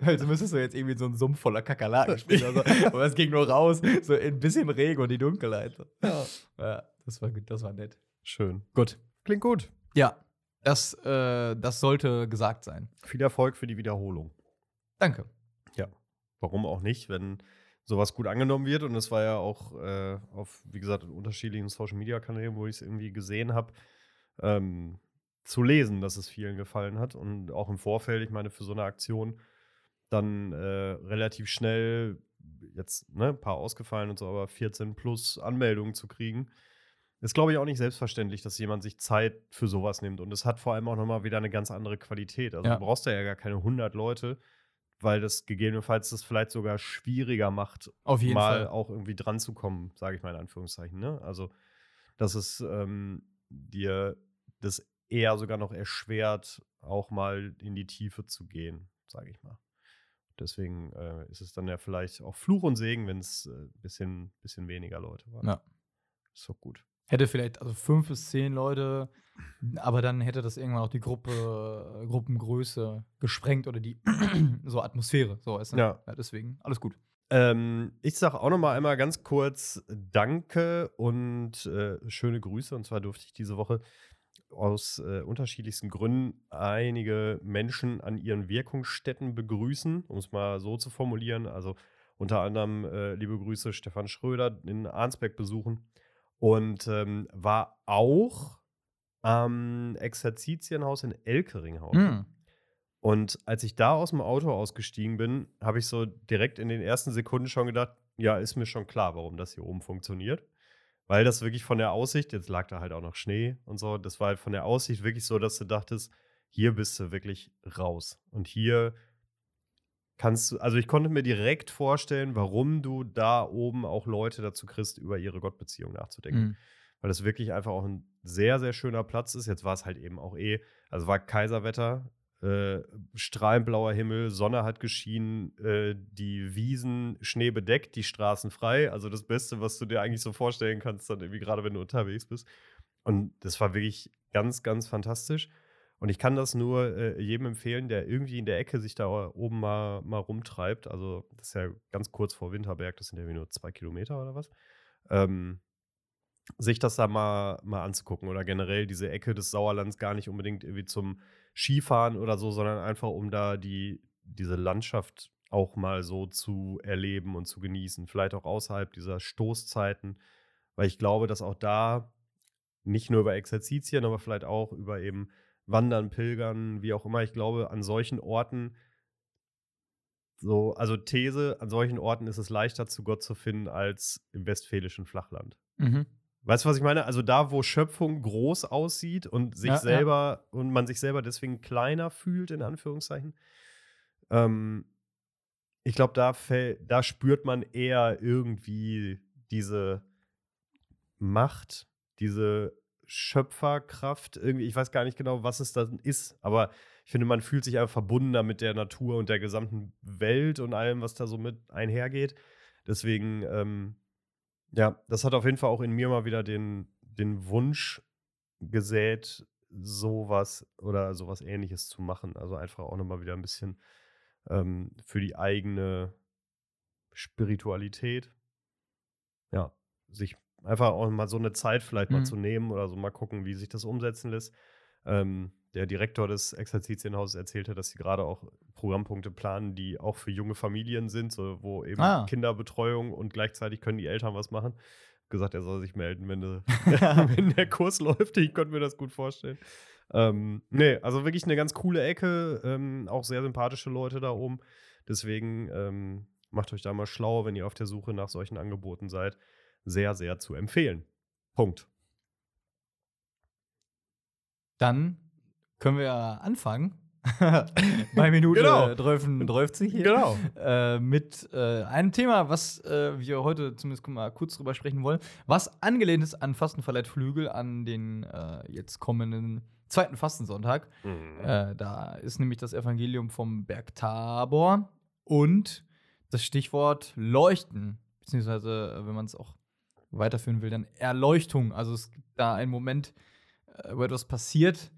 also müsstest du jetzt irgendwie so einen Sumpf voller Kakerlaken spielen. Also, aber es ging nur raus, so ein bisschen Regen und die Dunkelheit. Ja. ja, das war gut, das war nett. Schön. Gut. Klingt gut. Ja, das, äh, das sollte gesagt sein. Viel Erfolg für die Wiederholung. Danke. Ja, warum auch nicht, wenn sowas gut angenommen wird. Und es war ja auch äh, auf, wie gesagt, in unterschiedlichen Social-Media-Kanälen, wo ich es irgendwie gesehen habe. Ähm, zu lesen, dass es vielen gefallen hat. Und auch im Vorfeld, ich meine, für so eine Aktion dann äh, relativ schnell, jetzt ne, ein paar ausgefallen und so, aber 14 plus Anmeldungen zu kriegen, ist, glaube ich, auch nicht selbstverständlich, dass jemand sich Zeit für sowas nimmt. Und es hat vor allem auch nochmal wieder eine ganz andere Qualität. Also ja. du brauchst ja gar keine 100 Leute, weil das gegebenenfalls das vielleicht sogar schwieriger macht, mal Fall. auch irgendwie dran zu kommen, sage ich mal in Anführungszeichen. Ne? Also, dass es ähm, dir das eher sogar noch erschwert, auch mal in die Tiefe zu gehen, sage ich mal. Deswegen äh, ist es dann ja vielleicht auch Fluch und Segen, wenn es ein äh, bisschen, bisschen weniger Leute waren. Ja. Ist doch gut. Hätte vielleicht also fünf bis zehn Leute, aber dann hätte das irgendwann auch die Gruppe, äh, Gruppengröße gesprengt oder die (clears throat) so Atmosphäre. So weißt du? Ja. Deswegen, alles gut. Ähm, ich sage auch noch mal einmal ganz kurz Danke und äh, schöne Grüße. Und zwar durfte ich diese Woche aus äh, unterschiedlichsten Gründen einige Menschen an ihren Wirkungsstätten begrüßen, um es mal so zu formulieren. Also unter anderem äh, liebe Grüße Stefan Schröder in Arnsberg besuchen und ähm, war auch am Exerzitienhaus in Elkeringhausen. Hm. Und als ich da aus dem Auto ausgestiegen bin, habe ich so direkt in den ersten Sekunden schon gedacht, ja, ist mir schon klar, warum das hier oben funktioniert. Weil das wirklich von der Aussicht, jetzt lag da halt auch noch Schnee und so, das war halt von der Aussicht wirklich so, dass du dachtest, hier bist du wirklich raus. Und hier kannst du, also ich konnte mir direkt vorstellen, warum du da oben auch Leute dazu kriegst, über ihre Gottbeziehung nachzudenken. Mhm. Weil das wirklich einfach auch ein sehr, sehr schöner Platz ist. Jetzt war es halt eben auch eh, also war Kaiserwetter, äh, strahlend blauer Himmel, Sonne hat geschienen, äh, die Wiesen schneebedeckt, die Straßen frei. Also das Beste, was du dir eigentlich so vorstellen kannst, dann irgendwie gerade wenn du unterwegs bist. Und das war wirklich ganz, ganz fantastisch. Und ich kann das nur äh, jedem empfehlen, der irgendwie in der Ecke sich da oben mal, mal rumtreibt. Also, das ist ja ganz kurz vor Winterberg, das sind ja nur zwei Kilometer oder was. Ähm, sich das da mal, mal anzugucken oder generell diese Ecke des Sauerlands gar nicht unbedingt irgendwie zum Skifahren oder so, sondern einfach um da die, diese Landschaft auch mal so zu erleben und zu genießen. Vielleicht auch außerhalb dieser Stoßzeiten, weil ich glaube, dass auch da nicht nur über Exerzitien, aber vielleicht auch über eben Wandern, Pilgern, wie auch immer, ich glaube, an solchen Orten so, also These, an solchen Orten ist es leichter zu Gott zu finden als im westfälischen Flachland. Mhm. Weißt du, was ich meine? Also da, wo Schöpfung groß aussieht und sich Ja, ja. selber und man sich selber deswegen kleiner fühlt, in Anführungszeichen. Ähm, ich glaube, da, da spürt man eher irgendwie diese Macht, diese Schöpferkraft. Irgendwie, ich weiß gar nicht genau, was es dann ist, aber ich finde, man fühlt sich einfach verbundener mit der Natur und der gesamten Welt und allem, was da so mit einhergeht. Deswegen, ähm, ja, das hat auf jeden Fall auch in mir mal wieder den, den Wunsch gesät, sowas oder sowas ähnliches zu machen. Also einfach auch nochmal wieder ein bisschen ähm, für die eigene Spiritualität. Ja, sich einfach auch mal so eine Zeit vielleicht mal Mhm. zu nehmen oder so mal gucken, wie sich das umsetzen lässt. Ähm, der Direktor des Exerzitienhauses erzählte, dass sie gerade auch Programmpunkte planen, die auch für junge Familien sind, so, wo eben Ah. Kinderbetreuung und gleichzeitig können die Eltern was machen. Gesagt, er soll sich melden, wenn, de- (laughs) (laughs) wenn der Kurs läuft. Ich konnte mir das gut vorstellen. Ähm, nee, also wirklich eine ganz coole Ecke, ähm, auch sehr sympathische Leute da oben. Deswegen ähm, macht euch da mal schlau, wenn ihr auf der Suche nach solchen Angeboten seid. Sehr, sehr zu empfehlen. Punkt. Dann können wir ja anfangen. (laughs) Bei Minute Genau. 53 hier. Genau. Äh, mit äh, einem Thema, was äh, wir heute zumindest mal kurz drüber sprechen wollen, was angelehnt ist an Fastenverleiht Flügel an den äh, jetzt kommenden zweiten Fastensonntag. Äh, da ist nämlich das Evangelium vom Berg Tabor und das Stichwort Leuchten, beziehungsweise, äh, wenn man es auch weiterführen will, dann Erleuchtung. Also es gibt da einen Moment, wo etwas passiert,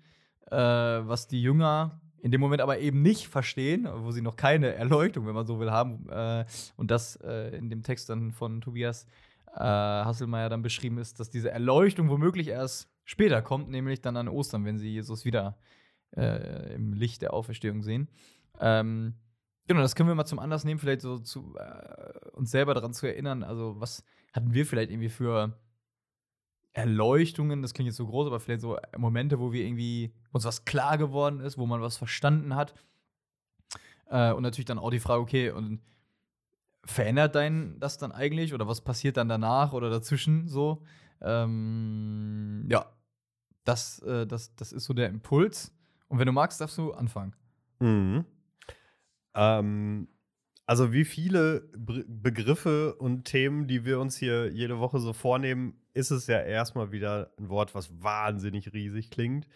äh, was die Jünger in dem Moment aber eben nicht verstehen, wo sie noch keine Erleuchtung, wenn man so will, haben. Äh, und das äh, in dem Text dann von Tobias äh, Hasselmeier dann beschrieben ist, dass diese Erleuchtung womöglich erst später kommt, nämlich dann an Ostern, wenn sie Jesus wieder äh, im Licht der Auferstehung sehen. Ähm, genau, das können wir mal zum Anlass nehmen, vielleicht so zu äh, uns selber daran zu erinnern. Also, was hatten wir vielleicht irgendwie für Erleuchtungen? Das klingt jetzt so groß, aber vielleicht so Momente, wo wir irgendwie uns was klar geworden ist, wo man was verstanden hat. Äh, und natürlich dann auch die Frage, okay, und verändert dein das dann eigentlich oder was passiert dann danach oder dazwischen so? Ähm, ja, das, äh, das, das ist so der Impuls. Und wenn du magst, darfst du anfangen. Mhm. Ähm, also wie viele Begriffe und Themen, die wir uns hier jede Woche so vornehmen, ist es ja erstmal wieder ein Wort, was wahnsinnig riesig klingt,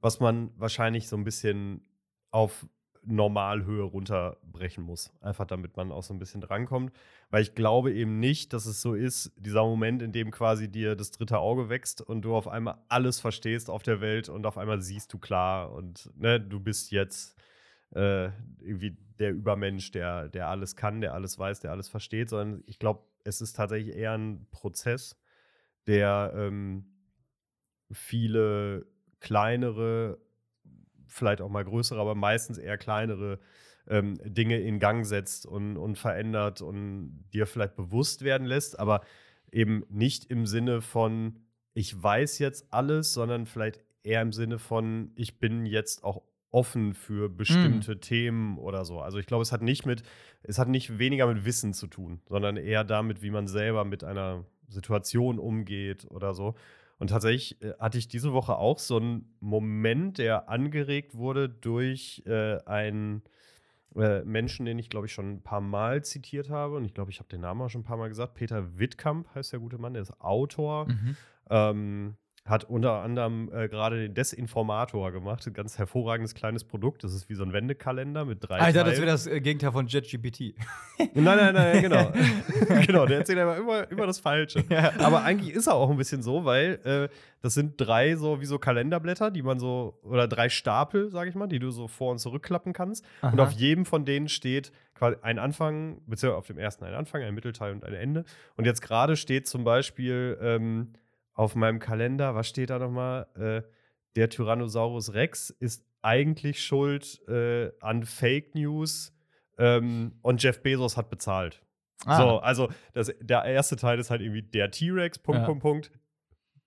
was man wahrscheinlich so ein bisschen auf Normalhöhe runterbrechen muss. Einfach damit man auch so ein bisschen drankommt. Weil ich glaube eben nicht, dass es so ist, dieser Moment, in dem quasi dir das dritte Auge wächst und du auf einmal alles verstehst auf der Welt und auf einmal siehst du klar und ne, du bist jetzt äh, irgendwie der Übermensch, der, der alles kann, der alles weiß, der alles versteht, sondern ich glaube, es ist tatsächlich eher ein Prozess, der ähm, viele kleinere, vielleicht auch mal größere, aber meistens eher kleinere ähm, Dinge in Gang setzt und, und verändert und dir vielleicht bewusst werden lässt, aber eben nicht im Sinne von, ich weiß jetzt alles, sondern vielleicht eher im Sinne von, ich bin jetzt auch offen für bestimmte mm. Themen oder so. Also ich glaube, es hat nicht mit, es hat nicht weniger mit Wissen zu tun, sondern eher damit, wie man selber mit einer Situation umgeht oder so. Und tatsächlich äh, hatte ich diese Woche auch so einen Moment, der angeregt wurde durch äh, einen äh, Menschen, den ich, glaube ich, schon ein paar Mal zitiert habe. Und ich glaube, ich habe den Namen auch schon ein paar Mal gesagt. Peter Wittkamp heißt der gute Mann, der ist Autor. Mhm. Ähm, hat unter anderem äh, gerade den Desinformator gemacht. Ein ganz hervorragendes kleines Produkt. Das ist wie so ein Wendekalender mit drei. Alter, das wäre das äh, Gegenteil von JetGPT. nein, nein, nein, genau. (laughs) genau, der erzählt aber immer, immer das Falsche. Ja. Aber eigentlich ist er auch ein bisschen so, weil äh, das sind drei so wie so Kalenderblätter, die man so, oder drei Stapel, sage ich mal, die du so vor- und zurückklappen kannst. Aha. Und auf jedem von denen steht quasi ein Anfang, beziehungsweise auf dem ersten ein Anfang, ein Mittelteil und ein Ende. Und jetzt gerade steht zum Beispiel. Ähm, auf meinem Kalender, was steht da nochmal? Äh, der Tyrannosaurus Rex ist eigentlich schuld äh, an Fake News ähm, und Jeff Bezos hat bezahlt. Ah. So, also das, der erste Teil ist halt irgendwie der T-Rex, Punkt, ja. Punkt, Punkt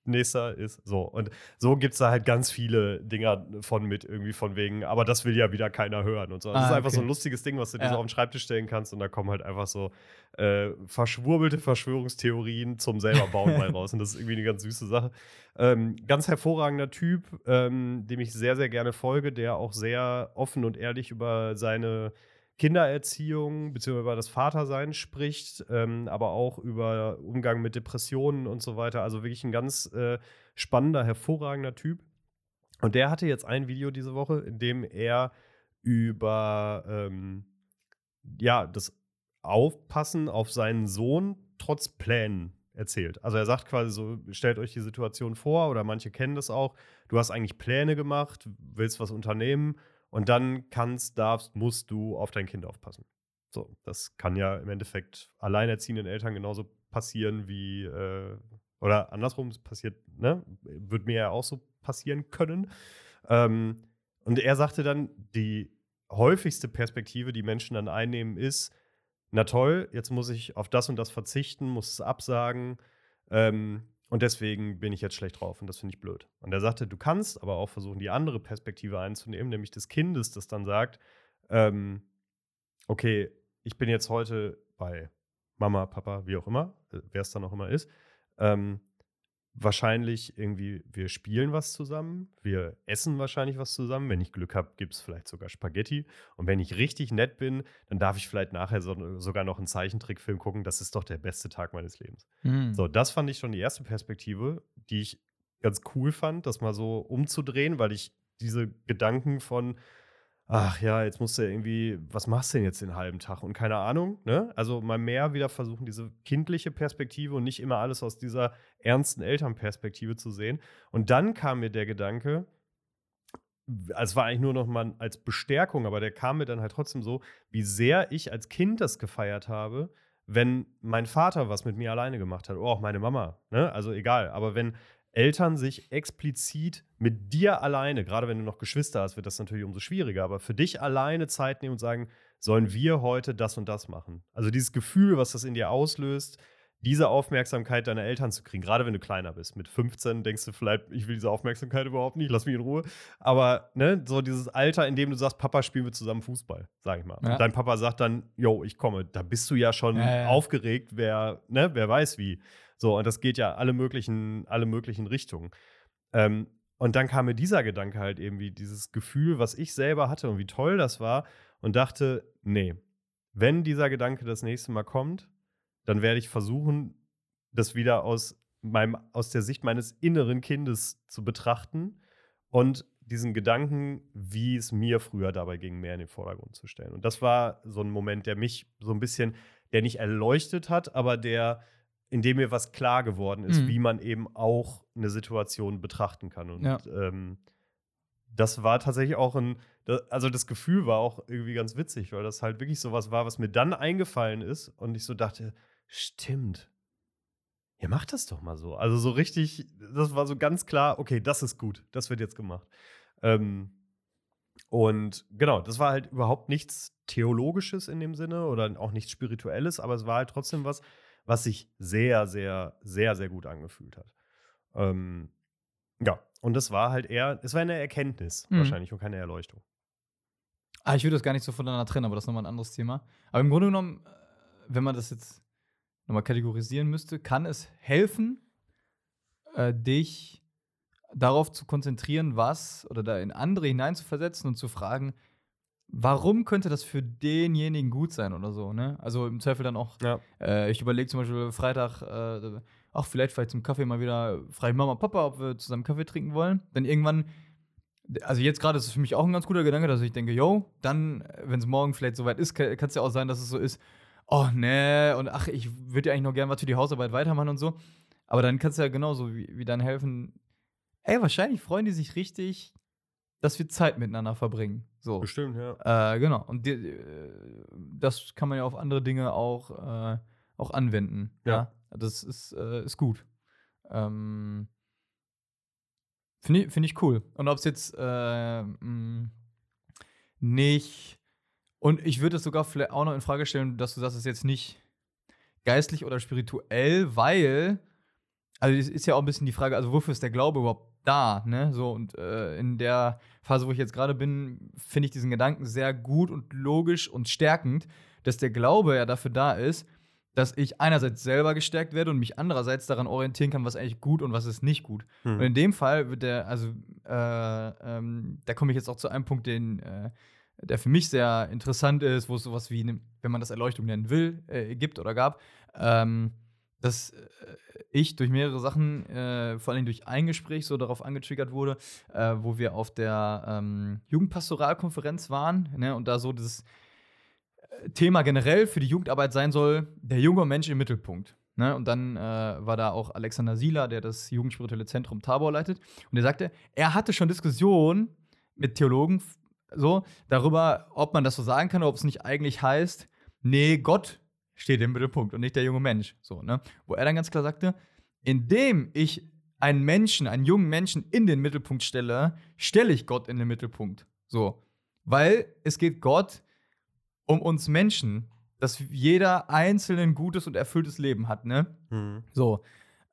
nächster ist. So. Und so gibt es da halt ganz viele Dinger von mit, irgendwie von wegen, aber das will ja wieder keiner hören und so. Das ah, ist einfach okay. so ein lustiges Ding, was du dir ja. so auf den Schreibtisch stellen kannst und da kommen halt einfach so äh, verschwurbelte Verschwörungstheorien zum selber bauen mal (laughs) raus. Und das ist irgendwie eine ganz süße Sache. Ähm, ganz hervorragender Typ, ähm, dem ich sehr, sehr gerne folge, der auch sehr offen und ehrlich über seine Kindererziehung bzw. über das Vatersein spricht, ähm, aber auch über Umgang mit Depressionen und so weiter. Also wirklich ein ganz äh, spannender, hervorragender Typ. Und der hatte jetzt ein Video diese Woche, in dem er über ähm, ja, das Aufpassen auf seinen Sohn trotz Plänen erzählt. Also er sagt quasi so, stellt euch die Situation vor, oder manche kennen das auch, du hast eigentlich Pläne gemacht, willst was unternehmen und dann kannst, darfst, musst du auf dein Kind aufpassen. So, das kann ja im Endeffekt alleinerziehenden Eltern genauso passieren wie, äh, oder andersrum, passiert, ne? Wird mir ja auch so passieren können. Ähm, und er sagte dann, die häufigste Perspektive, die Menschen dann einnehmen, ist, na toll, jetzt muss ich auf das und das verzichten, muss es absagen. Ähm, und deswegen bin ich jetzt schlecht drauf und das finde ich blöd. Und er sagte, du kannst aber auch versuchen, die andere Perspektive einzunehmen, nämlich des Kindes, das dann sagt, ähm, okay, ich bin jetzt heute bei Mama, Papa, wie auch immer, äh, wer es dann auch immer ist. Ähm, wahrscheinlich irgendwie, wir spielen was zusammen, wir essen wahrscheinlich was zusammen. Wenn ich Glück habe, gibt es vielleicht sogar Spaghetti. Und wenn ich richtig nett bin, dann darf ich vielleicht nachher so, sogar noch einen Zeichentrickfilm gucken. Das ist doch der beste Tag meines Lebens. Mhm. So, das fand ich schon die erste Perspektive, die ich ganz cool fand, das mal so umzudrehen, weil ich diese Gedanken von, ach ja, jetzt musst du irgendwie, was machst du denn jetzt den halben Tag? Und keine Ahnung, ne? Also mal mehr wieder versuchen, diese kindliche Perspektive und nicht immer alles aus dieser ernsten Elternperspektive zu sehen. Und dann kam mir der Gedanke, also es war eigentlich nur noch mal als Bestärkung, aber der kam mir dann halt trotzdem so, wie sehr ich als Kind das gefeiert habe, wenn mein Vater was mit mir alleine gemacht hat, oder auch meine Mama, ne? Also egal, aber wenn Eltern sich explizit mit dir alleine, gerade wenn du noch Geschwister hast, wird das natürlich umso schwieriger, aber für dich alleine Zeit nehmen und sagen, sollen wir heute das und das machen? Also dieses Gefühl, was das in dir auslöst, diese Aufmerksamkeit deiner Eltern zu kriegen, gerade wenn du kleiner bist. Mit 15 denkst du vielleicht, ich will diese Aufmerksamkeit überhaupt nicht, lass mich in Ruhe. Aber ne, so dieses Alter, in dem du sagst, Papa, spielen wir zusammen Fußball, sag ich mal. Ja. Und dein Papa sagt dann, yo, ich komme. Da bist du ja schon ja, ja. aufgeregt, wer, ne, wer weiß wie. So, und das geht ja alle möglichen, alle möglichen Richtungen. Ähm, und dann kam mir dieser Gedanke halt irgendwie, dieses Gefühl, was ich selber hatte und wie toll das war, und dachte, nee, wenn dieser Gedanke das nächste Mal kommt, dann werde ich versuchen, das wieder aus, meinem, aus der Sicht meines inneren Kindes zu betrachten und diesen Gedanken, wie es mir früher dabei ging, mehr in den Vordergrund zu stellen. Und das war so ein Moment, der mich so ein bisschen, der nicht erleuchtet hat, aber der, in dem mir was klar geworden ist, Mhm. wie man eben auch eine Situation betrachten kann. Und Ja. ähm, das war tatsächlich auch ein, also das Gefühl war auch irgendwie ganz witzig, weil das halt wirklich sowas war, was mir dann eingefallen ist und ich so dachte, stimmt. Ja, mach das doch mal so. Also so richtig, das war so ganz klar, okay, das ist gut, das wird jetzt gemacht. Ähm, und genau, das war halt überhaupt nichts Theologisches in dem Sinne oder auch nichts Spirituelles, aber es war halt trotzdem was, was sich sehr, sehr, sehr, sehr gut angefühlt hat. Ähm, ja, und das war halt eher, es war eine Erkenntnis Mhm. wahrscheinlich und keine Erleuchtung. Ah, ich würde das gar nicht so voneinander trennen, aber das ist nochmal ein anderes Thema. Aber im Grunde genommen, äh, wenn man das jetzt nochmal kategorisieren müsste, kann es helfen, äh, dich darauf zu konzentrieren, was oder da in andere hineinzuversetzen und zu fragen, warum könnte das für denjenigen gut sein oder so, ne? Also im Zweifel dann auch, Ja. äh, ich überlege zum Beispiel Freitag, äh, auch vielleicht vielleicht zum Kaffee mal wieder, frage ich Mama, Papa, ob wir zusammen Kaffee trinken wollen. Dann irgendwann also jetzt gerade ist es für mich auch ein ganz guter Gedanke, dass ich denke, yo, dann, wenn es morgen vielleicht soweit ist, kann es ja auch sein, dass es so ist, oh nee, und ach, ich würde ja eigentlich noch gerne was für die Hausarbeit weitermachen und so. Aber dann kannst du ja genauso wie, wie dann helfen, ey, wahrscheinlich freuen die sich richtig, dass wir Zeit miteinander verbringen. So. Bestimmt, ja. Äh, genau. Und die, äh, das kann man ja auf andere Dinge auch, äh, auch anwenden. Ja. Ja. Das ist, äh, ist gut. Ähm, Finde ich, find ich cool. Und ob es jetzt äh, mh, nicht. Und ich würde es sogar vielleicht auch noch in Frage stellen, dass du sagst, es ist jetzt nicht geistlich oder spirituell, weil. Also, es ist ja auch ein bisschen die Frage, also, wofür ist der Glaube überhaupt da, ne? So, und äh, in der Phase, wo ich jetzt gerade bin, finde ich diesen Gedanken sehr gut und logisch und stärkend, dass der Glaube ja dafür da ist, dass ich einerseits selber gestärkt werde und mich andererseits daran orientieren kann, was eigentlich gut und was ist nicht gut. Hm. Und in dem Fall wird der, also, äh, ähm, da komme ich jetzt auch zu einem Punkt, den, äh, der für mich sehr interessant ist, wo es sowas wie, wenn man das Erleuchtung nennen will, äh, gibt oder gab, ähm, dass äh, ich durch mehrere Sachen, äh, vor allem durch ein Gespräch, so darauf angetriggert wurde, äh, wo wir auf der ähm, Jugendpastoralkonferenz waren ne, und da so dieses äh, Thema generell für die Jugendarbeit sein soll, der junge Mensch im Mittelpunkt. Ne? Und dann äh, war da auch Alexander Sieler, der das Jugendspirituelle Zentrum Tabor leitet. Und er sagte, er hatte schon Diskussionen mit Theologen so darüber, ob man das so sagen kann oder ob es nicht eigentlich heißt, nee, Gott steht im Mittelpunkt und nicht der junge Mensch. So, ne? Wo er dann ganz klar sagte, indem ich einen Menschen, einen jungen Menschen in den Mittelpunkt stelle, stelle ich Gott in den Mittelpunkt. So. Weil es geht Gott um uns Menschen, dass jeder einzelne ein gutes und erfülltes Leben hat, ne? Hm. So.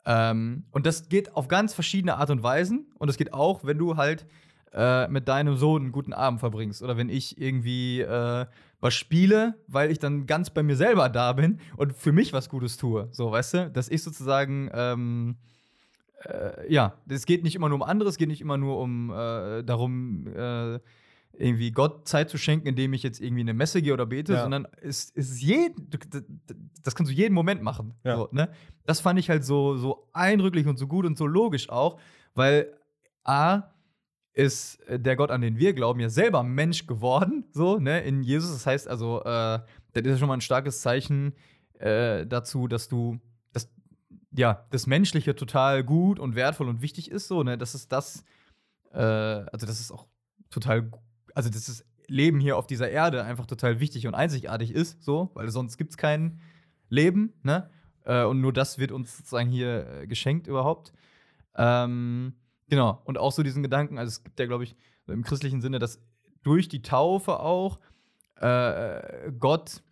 Ähm, und das geht auf ganz verschiedene Art und Weisen. Und es geht auch, wenn du halt äh, mit deinem Sohn einen guten Abend verbringst. Oder wenn ich irgendwie äh, was spiele, weil ich dann ganz bei mir selber da bin und für mich was Gutes tue. So, weißt du? Dass ich sozusagen. Ähm, äh, ja, es geht nicht immer nur um anderes, es geht nicht immer nur um äh, darum, äh, irgendwie Gott Zeit zu schenken, indem ich jetzt irgendwie eine Messe gehe oder bete, Ja. sondern es ist jeden, das kannst du jeden Moment machen. Ja. So, ne? Das fand ich halt so, so eindrücklich und so gut und so logisch auch, weil A ist äh, der Gott, an den wir glauben, ja selber Mensch geworden, so, ne, in Jesus. Das heißt also, äh, das ist ja schon mal ein starkes Zeichen äh, dazu, dass du, dass, ja, das Menschliche total gut und wertvoll und wichtig ist, so, ne, das ist das, äh, also das ist auch total, also das ist Leben hier auf dieser Erde einfach total wichtig und einzigartig ist, so, weil sonst gibt es kein Leben, ne, äh, und nur das wird uns sozusagen hier äh, geschenkt überhaupt. Ähm, genau, und auch so diesen Gedanken, also es gibt ja, glaube ich, im christlichen Sinne, dass durch die Taufe auch äh, Gott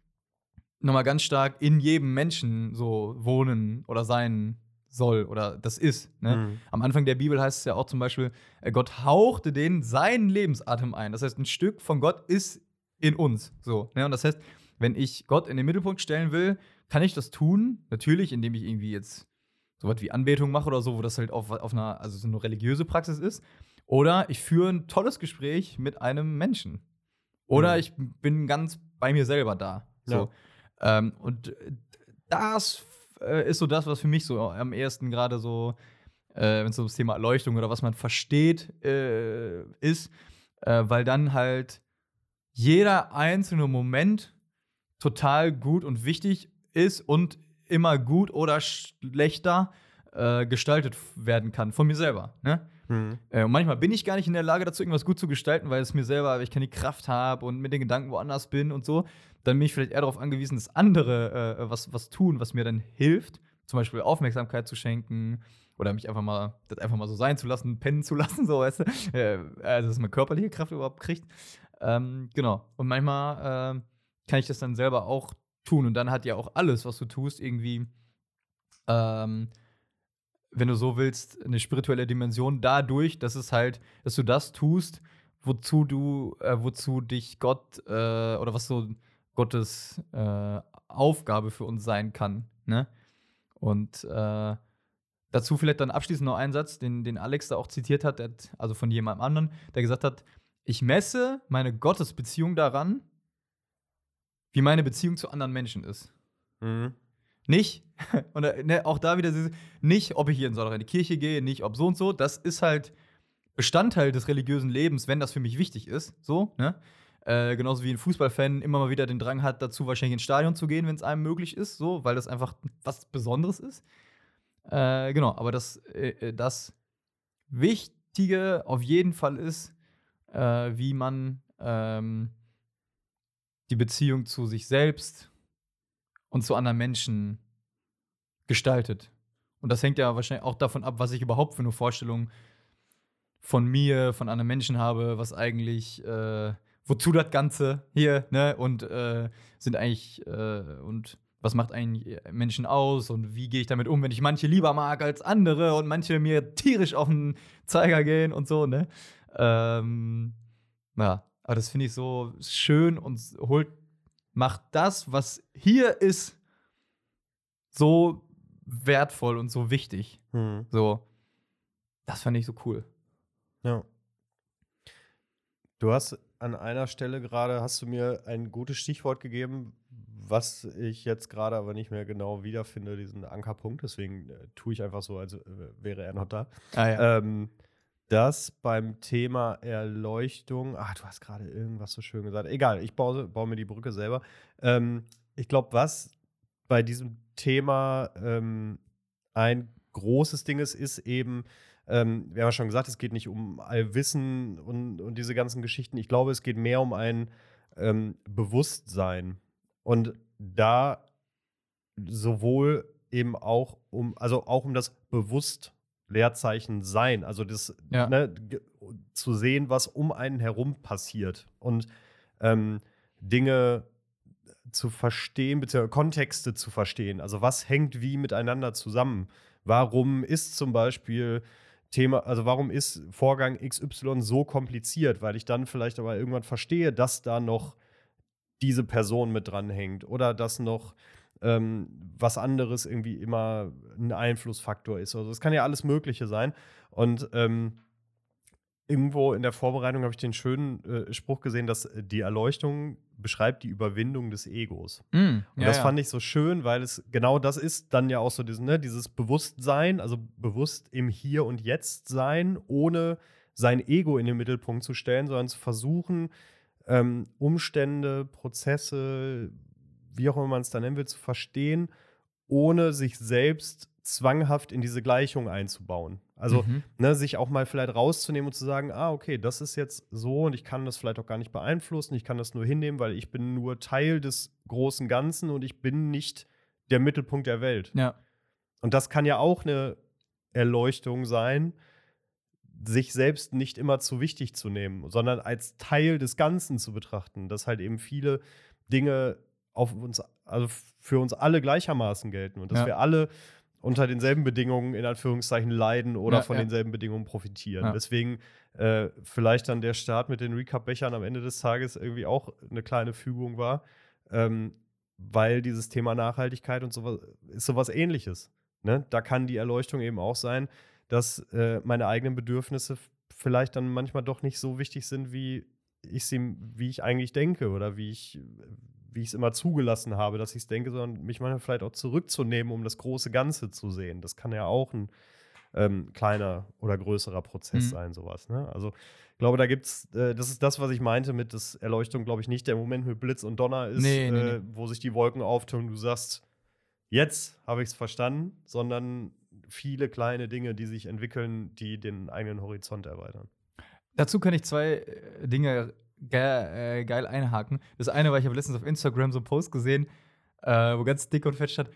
nochmal ganz stark in jedem Menschen so wohnen oder sein soll oder das ist. Ne? Hm. Am Anfang der Bibel heißt es ja auch zum Beispiel, äh, Gott hauchte denen seinen Lebensatem ein. Das heißt, ein Stück von Gott ist in uns. So, ne? Und das heißt, wenn ich Gott in den Mittelpunkt stellen will, kann ich das tun. Natürlich, indem ich irgendwie jetzt so was wie Anbetung mache oder so, wo das halt auf, auf einer, also so eine religiöse Praxis ist. Oder ich führe ein tolles Gespräch mit einem Menschen. Oder Mhm. ich bin ganz bei mir selber da. So. Ähm, und das äh, ist so das, was für mich so am ehesten gerade so äh, wenn es ums Thema Erleuchtung oder was man versteht äh, ist, äh, weil dann halt jeder einzelne Moment total gut und wichtig ist und immer gut oder schlechter äh, gestaltet werden kann von mir selber. Ne? Mhm. Äh, und manchmal bin ich gar nicht in der Lage dazu, irgendwas gut zu gestalten, weil es mir selber, weil ich keine Kraft habe und mit den Gedanken woanders bin und so. Dann bin ich vielleicht eher darauf angewiesen, dass andere äh, was, was tun, was mir dann hilft. Zum Beispiel Aufmerksamkeit zu schenken oder mich einfach mal, das einfach mal so sein zu lassen, pennen zu (laughs) lassen, so weißt du. Äh, also, dass man körperliche Kraft überhaupt kriegt. Ähm, genau. Und manchmal äh, kann ich das dann selber auch tun. Und dann hat ja auch alles, was du tust, irgendwie, ähm, wenn du so willst, eine spirituelle Dimension dadurch, dass es halt, dass du das tust, wozu du, äh, wozu dich Gott äh, oder was so Gottes äh, Aufgabe für uns sein kann. Ne? Und äh, dazu vielleicht dann abschließend noch ein Satz, den, den Alex da auch zitiert hat, also von jemandem anderen, der gesagt hat, ich messe meine Gottesbeziehung daran, wie meine Beziehung zu anderen Menschen ist. Mhm. Nicht, (laughs) und äh, ne, auch da wieder, nicht, ob ich Sonntag in die Kirche gehe, nicht, ob so und so. Das ist halt Bestandteil des religiösen Lebens, wenn das für mich wichtig ist. So, ne? Äh, genauso wie ein Fußballfan immer mal wieder den Drang hat, dazu wahrscheinlich ins Stadion zu gehen, wenn es einem möglich ist, so, weil das einfach was Besonderes ist. Äh, genau, aber das, äh, äh, das Wichtige auf jeden Fall ist, äh, wie man ähm, die Beziehung zu sich selbst und zu anderen Menschen gestaltet. Und das hängt ja wahrscheinlich auch davon ab, was ich überhaupt für eine Vorstellung von mir, von anderen Menschen habe, was eigentlich, äh, wozu das Ganze hier, ne? Und äh, sind eigentlich, äh, und was macht eigentlich Menschen aus und wie gehe ich damit um, wenn ich manche lieber mag als andere und manche mir tierisch auf den Zeiger gehen und so, ne? Ähm, ja, aber das finde ich so schön und holt, macht das, was hier ist, so wertvoll und so wichtig. Mhm. So, das fand ich so cool. Ja. Du hast an einer Stelle gerade, hast du mir ein gutes Stichwort gegeben, was ich jetzt gerade aber nicht mehr genau wiederfinde, diesen Ankerpunkt. Deswegen äh, tue ich einfach so, als äh, wäre er noch da. Ah Ähm, dass beim Thema Erleuchtung, ach, du hast gerade irgendwas so schön gesagt. Egal, ich baue, baue mir die Brücke selber. Ähm, ich glaube, was bei diesem Thema ähm, ein großes Ding ist, ist eben, ähm, wir haben ja schon gesagt, es geht nicht um Allwissen und, und diese ganzen Geschichten. Ich glaube, es geht mehr um ein ähm, Bewusstsein. Und da sowohl eben auch um, also auch um das bewusst Leerzeichen sein, also das Ja. ne, zu sehen, was um einen herum passiert und ähm, Dinge zu verstehen, beziehungsweise Kontexte zu verstehen. Also was hängt wie miteinander zusammen? Warum ist zum Beispiel Thema, also warum ist Vorgang XY so kompliziert? Weil ich dann vielleicht aber irgendwann verstehe, dass da noch diese Person mit dranhängt oder dass noch ähm, was anderes irgendwie immer ein Einflussfaktor ist. Also es kann ja alles Mögliche sein. Und ähm, irgendwo in der Vorbereitung habe ich den schönen äh, Spruch gesehen, dass die Erleuchtung beschreibt die Überwindung des Egos. Mm, Und ja, das ja. fand ich so schön, weil es genau das ist dann ja auch so dieses, ne, dieses Bewusstsein, also bewusst im Hier und Jetzt sein, ohne sein Ego in den Mittelpunkt zu stellen, sondern zu versuchen, ähm, Umstände, Prozesse, wie auch immer man es da nennen will, zu verstehen, ohne sich selbst zwanghaft in diese Gleichung einzubauen. Also Mhm. ne, sich auch mal vielleicht rauszunehmen und zu sagen, ah, okay, das ist jetzt so und ich kann das vielleicht auch gar nicht beeinflussen, ich kann das nur hinnehmen, weil ich bin nur Teil des großen Ganzen und ich bin nicht der Mittelpunkt der Welt. Ja. Und das kann ja auch eine Erleuchtung sein, sich selbst nicht immer zu wichtig zu nehmen, sondern als Teil des Ganzen zu betrachten, dass halt eben viele Dinge auf uns, also für uns alle gleichermaßen gelten und dass Ja. wir alle unter denselben Bedingungen in Anführungszeichen leiden oder Ja, von ja. denselben Bedingungen profitieren. Deswegen äh, vielleicht dann der Start mit den Recap-Bechern am Ende des Tages irgendwie auch eine kleine Fügung war, ähm, weil dieses Thema Nachhaltigkeit und sowas ist sowas ähnliches. Ne? Da kann die Erleuchtung eben auch sein, dass äh, meine eigenen Bedürfnisse vielleicht dann manchmal doch nicht so wichtig sind, wie ich sie, wie ich eigentlich denke oder wie ich, wie ich es immer zugelassen habe, dass ich es denke, sondern mich manchmal vielleicht auch zurückzunehmen, um das große Ganze zu sehen. Das kann ja auch ein, ähm, kleiner oder größerer Prozess Mhm. sein, sowas. Ne? Also ich glaube, da gibt's, äh, das ist das, was ich meinte mit das Erleuchtung, glaube ich, nicht der Moment mit Blitz und Donner ist, Nee, nee, äh, wo sich die Wolken auftun und du sagst, jetzt habe ich es verstanden, sondern viele kleine Dinge, die sich entwickeln, die den eigenen Horizont erweitern. Dazu kann ich zwei äh, Dinge ge äh, geil einhaken. Das eine war, ich habe letztens auf Instagram so einen Post gesehen, äh, wo ganz dick und fett stand,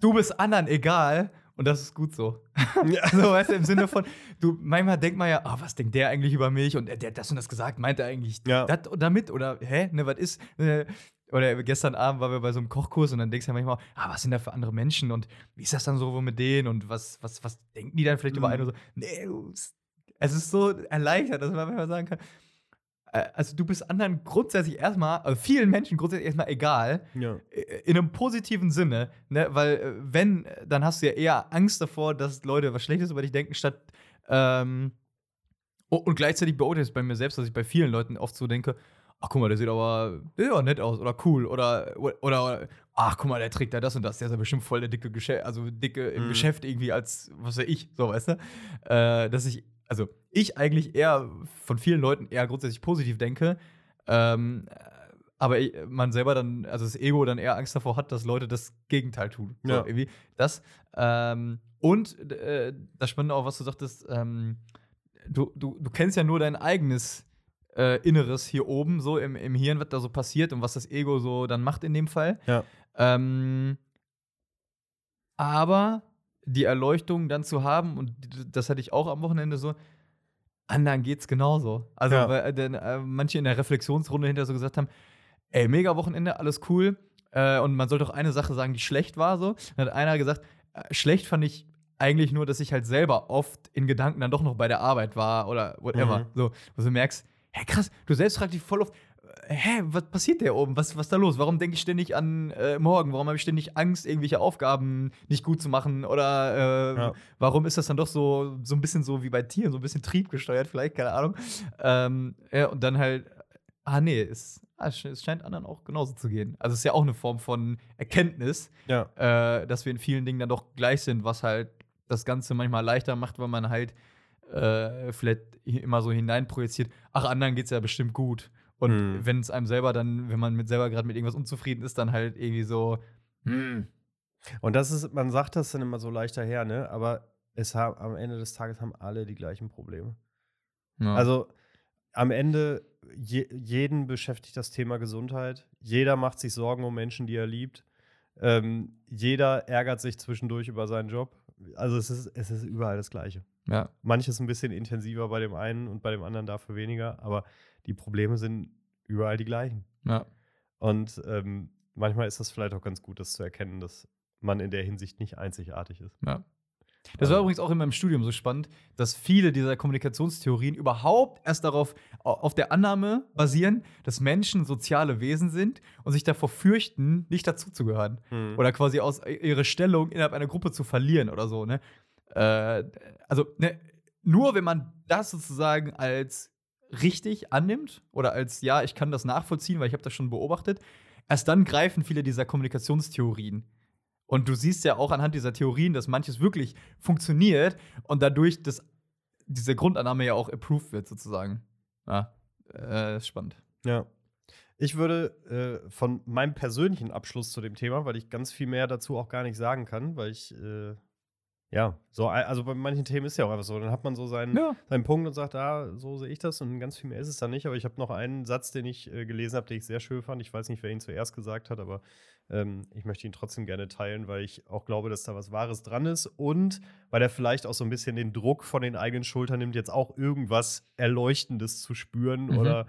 du bist anderen egal und das ist gut so. Ja. (laughs) so, weißt du, im Sinne von, du, manchmal denkt man ja, ah, was denkt der eigentlich über mich und der, der hat das und das gesagt, meint er eigentlich Ja. das damit oder, hä, ne, was ist, äh, oder gestern Abend waren wir bei so einem Kochkurs und dann denkst du ja manchmal, ah, was sind da für andere Menschen und wie ist das dann so mit denen und was, was, was denken die dann vielleicht über Mhm. einen und so. Nee, du, es ist so erleichtert, dass man manchmal sagen kann, äh, also du bist anderen grundsätzlich erstmal, also vielen Menschen grundsätzlich erstmal egal, Ja. äh, in einem positiven Sinne, ne? weil äh, wenn, dann hast du ja eher Angst davor, dass Leute was Schlechtes über dich denken, statt ähm, und gleichzeitig beurteile ich es bei mir selbst, dass ich bei vielen Leuten oft so denke, ach guck mal, der sieht aber der sieht nett aus oder cool oder oder ach guck mal, der trägt da das und das, der ist ja bestimmt voll der dicke Geschäft, also dicke im Mhm. Geschäft irgendwie als was weiß ich, so weißt du, äh, dass ich also ich eigentlich eher von vielen Leuten eher grundsätzlich positiv denke, ähm, aber man selber dann, also das Ego dann eher Angst davor hat, dass Leute das Gegenteil tun. So, Ja. irgendwie das. Ähm, und äh, das Spannende auch, was du sagtest, ähm, du, du, du kennst ja nur dein eigenes äh, Inneres hier oben, so im, im Hirn, was da so passiert und was das Ego so dann macht in dem Fall. Ja. Ähm, aber die Erleuchtung dann zu haben, und das hatte ich auch am Wochenende so, anderen geht's genauso. Also, Ja. weil äh, denn, äh, manche in der Reflexionsrunde hinter so gesagt haben, ey, mega Wochenende, alles cool. Äh, und man sollte auch eine Sache sagen, die schlecht war so. Dann hat einer gesagt, äh, schlecht fand ich eigentlich nur, dass ich halt selber oft in Gedanken dann doch noch bei der Arbeit war oder whatever. Mhm. So, wo du merkst, hä, krass, du selbst fragst dich voll oft, hä, was passiert da oben? Was, was ist da los? Warum denke ich ständig an äh, morgen? Warum habe ich ständig Angst, irgendwelche Aufgaben nicht gut zu machen? Oder äh, Ja. warum ist das dann doch so, so ein bisschen so wie bei Tieren, so ein bisschen triebgesteuert, vielleicht, keine Ahnung. Ähm, ja, und dann halt, ah nee, es, ah, es sch- es scheint anderen auch genauso zu gehen. Also es ist ja auch eine Form von Erkenntnis, Ja. äh, dass wir in vielen Dingen dann doch gleich sind, was halt das Ganze manchmal leichter macht, weil man halt äh, vielleicht immer so hineinprojiziert, ach, anderen geht's ja bestimmt gut. Und Hm. wenn es einem selber dann, wenn man mit selber gerade mit irgendwas unzufrieden ist, dann halt irgendwie so, hm, Und das ist, man sagt das dann immer so leichter her, ne? Aber es haben, am Ende des Tages haben alle die gleichen Probleme. ja. Also am Ende, je, jeden beschäftigt das Thema Gesundheit. Jeder macht sich Sorgen um Menschen, die er liebt. Ähm, jeder ärgert sich zwischendurch über seinen Job. Also es ist, es ist überall das Gleiche. ja. Manches ein bisschen intensiver bei dem einen und bei dem anderen dafür weniger, aber die Probleme sind überall die gleichen. ja. Und ähm, manchmal ist das vielleicht auch ganz gut, das zu erkennen, dass man in der Hinsicht nicht einzigartig ist. Ja. Das war übrigens auch in meinem Studium so spannend, dass viele dieser Kommunikationstheorien überhaupt erst darauf, au- auf der Annahme basieren, dass Menschen soziale Wesen sind und sich davor fürchten, nicht dazuzugehören. Hm. Oder quasi aus ihre Stellung innerhalb einer Gruppe zu verlieren oder so, ne? Äh, also, ne, nur wenn man das sozusagen als richtig annimmt oder als ja, ich kann das nachvollziehen, weil ich habe das schon beobachtet, erst dann greifen viele dieser Kommunikationstheorien. Und du siehst ja auch anhand dieser Theorien, dass manches wirklich funktioniert und dadurch das, diese Grundannahme ja auch approved wird, sozusagen. Ja, äh, spannend. Ja. Ich würde äh, von meinem persönlichen Abschluss zu dem Thema, weil ich ganz viel mehr dazu auch gar nicht sagen kann, weil ich, äh, ja, so, also bei manchen Themen ist ja auch einfach so, dann hat man so seinen, Ja. seinen Punkt und sagt, ah, so sehe ich das und ganz viel mehr ist es dann nicht. Aber ich habe noch einen Satz, den ich äh, gelesen habe, den ich sehr schön fand. Ich weiß nicht, wer ihn zuerst gesagt hat, aber ähm, ich möchte ihn trotzdem gerne teilen, weil ich auch glaube, dass da was Wahres dran ist und weil er vielleicht auch so ein bisschen den Druck von den eigenen Schultern nimmt, jetzt auch irgendwas Erleuchtendes zu spüren Mhm. oder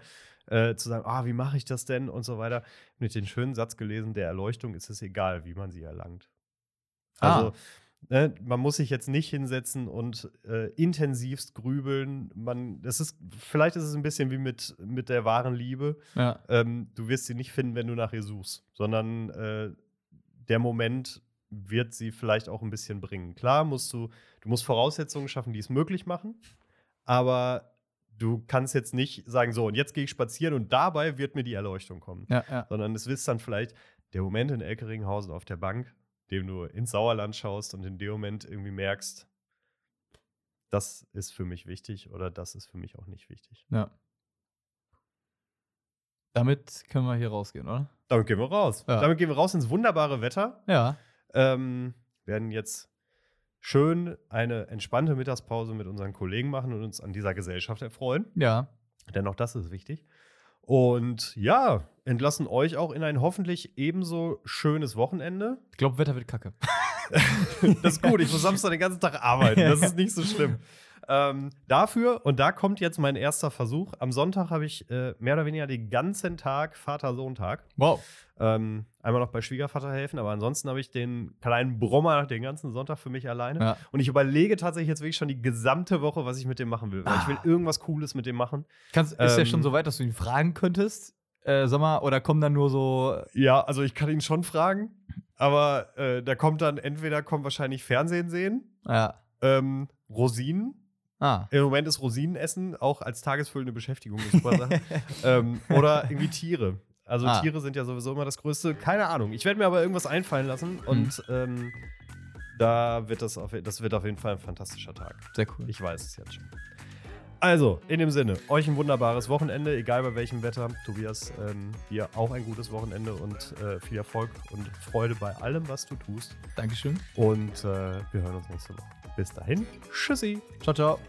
äh, zu sagen, ah, wie mache ich das denn und so weiter. Mit den schönen Satz gelesen, der Erleuchtung ist es egal, wie man sie erlangt. Also, Ah. Ne, man muss sich jetzt nicht hinsetzen und äh, intensivst grübeln. Man, das ist, vielleicht ist es ein bisschen wie mit, mit der wahren Liebe. Ja. Ähm, du wirst sie nicht finden, wenn du nach ihr suchst, sondern äh, der Moment wird sie vielleicht auch ein bisschen bringen. Klar musst du, du musst Voraussetzungen schaffen, die es möglich machen, aber du kannst jetzt nicht sagen, so, und jetzt gehe ich spazieren und dabei wird mir die Erleuchtung kommen. Ja, ja. Sondern es ist dann vielleicht der Moment in Elkeringhausen auf der Bank, dem du ins Sauerland schaust und in dem Moment irgendwie merkst, das ist für mich wichtig oder das ist für mich auch nicht wichtig. Ja. Damit können wir hier rausgehen, oder? Damit gehen wir raus. Ja. Damit gehen wir raus ins wunderbare Wetter. Ja. Ähm, werden jetzt schön eine entspannte Mittagspause mit unseren Kollegen machen und uns an dieser Gesellschaft erfreuen. Ja. Denn auch das ist wichtig. Und ja, entlassen euch auch in ein hoffentlich ebenso schönes Wochenende. Ich glaube, Wetter wird kacke. (laughs) Das ist gut, ich muss Samstag den ganzen Tag arbeiten. Das ist nicht so schlimm. Ähm, dafür, und da kommt jetzt mein erster Versuch. Am Sonntag habe ich äh, mehr oder weniger den ganzen Tag Vater-Sohn-Tag. Wow. Ähm, einmal noch bei Schwiegervater helfen, aber ansonsten habe ich den kleinen Brommer den ganzen Sonntag für mich alleine. Ja. Und ich überlege tatsächlich jetzt wirklich schon die gesamte Woche, was ich mit dem machen will. Weil ich will Ah. irgendwas Cooles mit dem machen. Kannst, ist ja Ähm, schon so weit, dass du ihn fragen könntest. Äh, sag mal, oder kommen dann nur so. Ja, also ich kann ihn schon fragen, aber äh, da kommt dann entweder kommt wahrscheinlich Fernsehen sehen, Ja. ähm, Rosinen. Ah. Im Moment ist Rosinenessen auch als tagesfüllende Beschäftigung eine super Sache. (laughs) ähm, oder irgendwie Tiere. Also Ah. Tiere sind ja sowieso immer das Größte. Keine Ahnung. Ich werde mir aber irgendwas einfallen lassen und ähm, da wird das auf, das wird auf jeden Fall ein fantastischer Tag. Sehr cool. Ich weiß es jetzt schon. Also, in dem Sinne, euch ein wunderbares Wochenende, egal bei welchem Wetter. Tobias, ähm, dir auch ein gutes Wochenende und äh, viel Erfolg und Freude bei allem, was du tust. Dankeschön. Und äh, wir hören uns nächste Woche. Bis dahin, tschüssi. Ciao, ciao.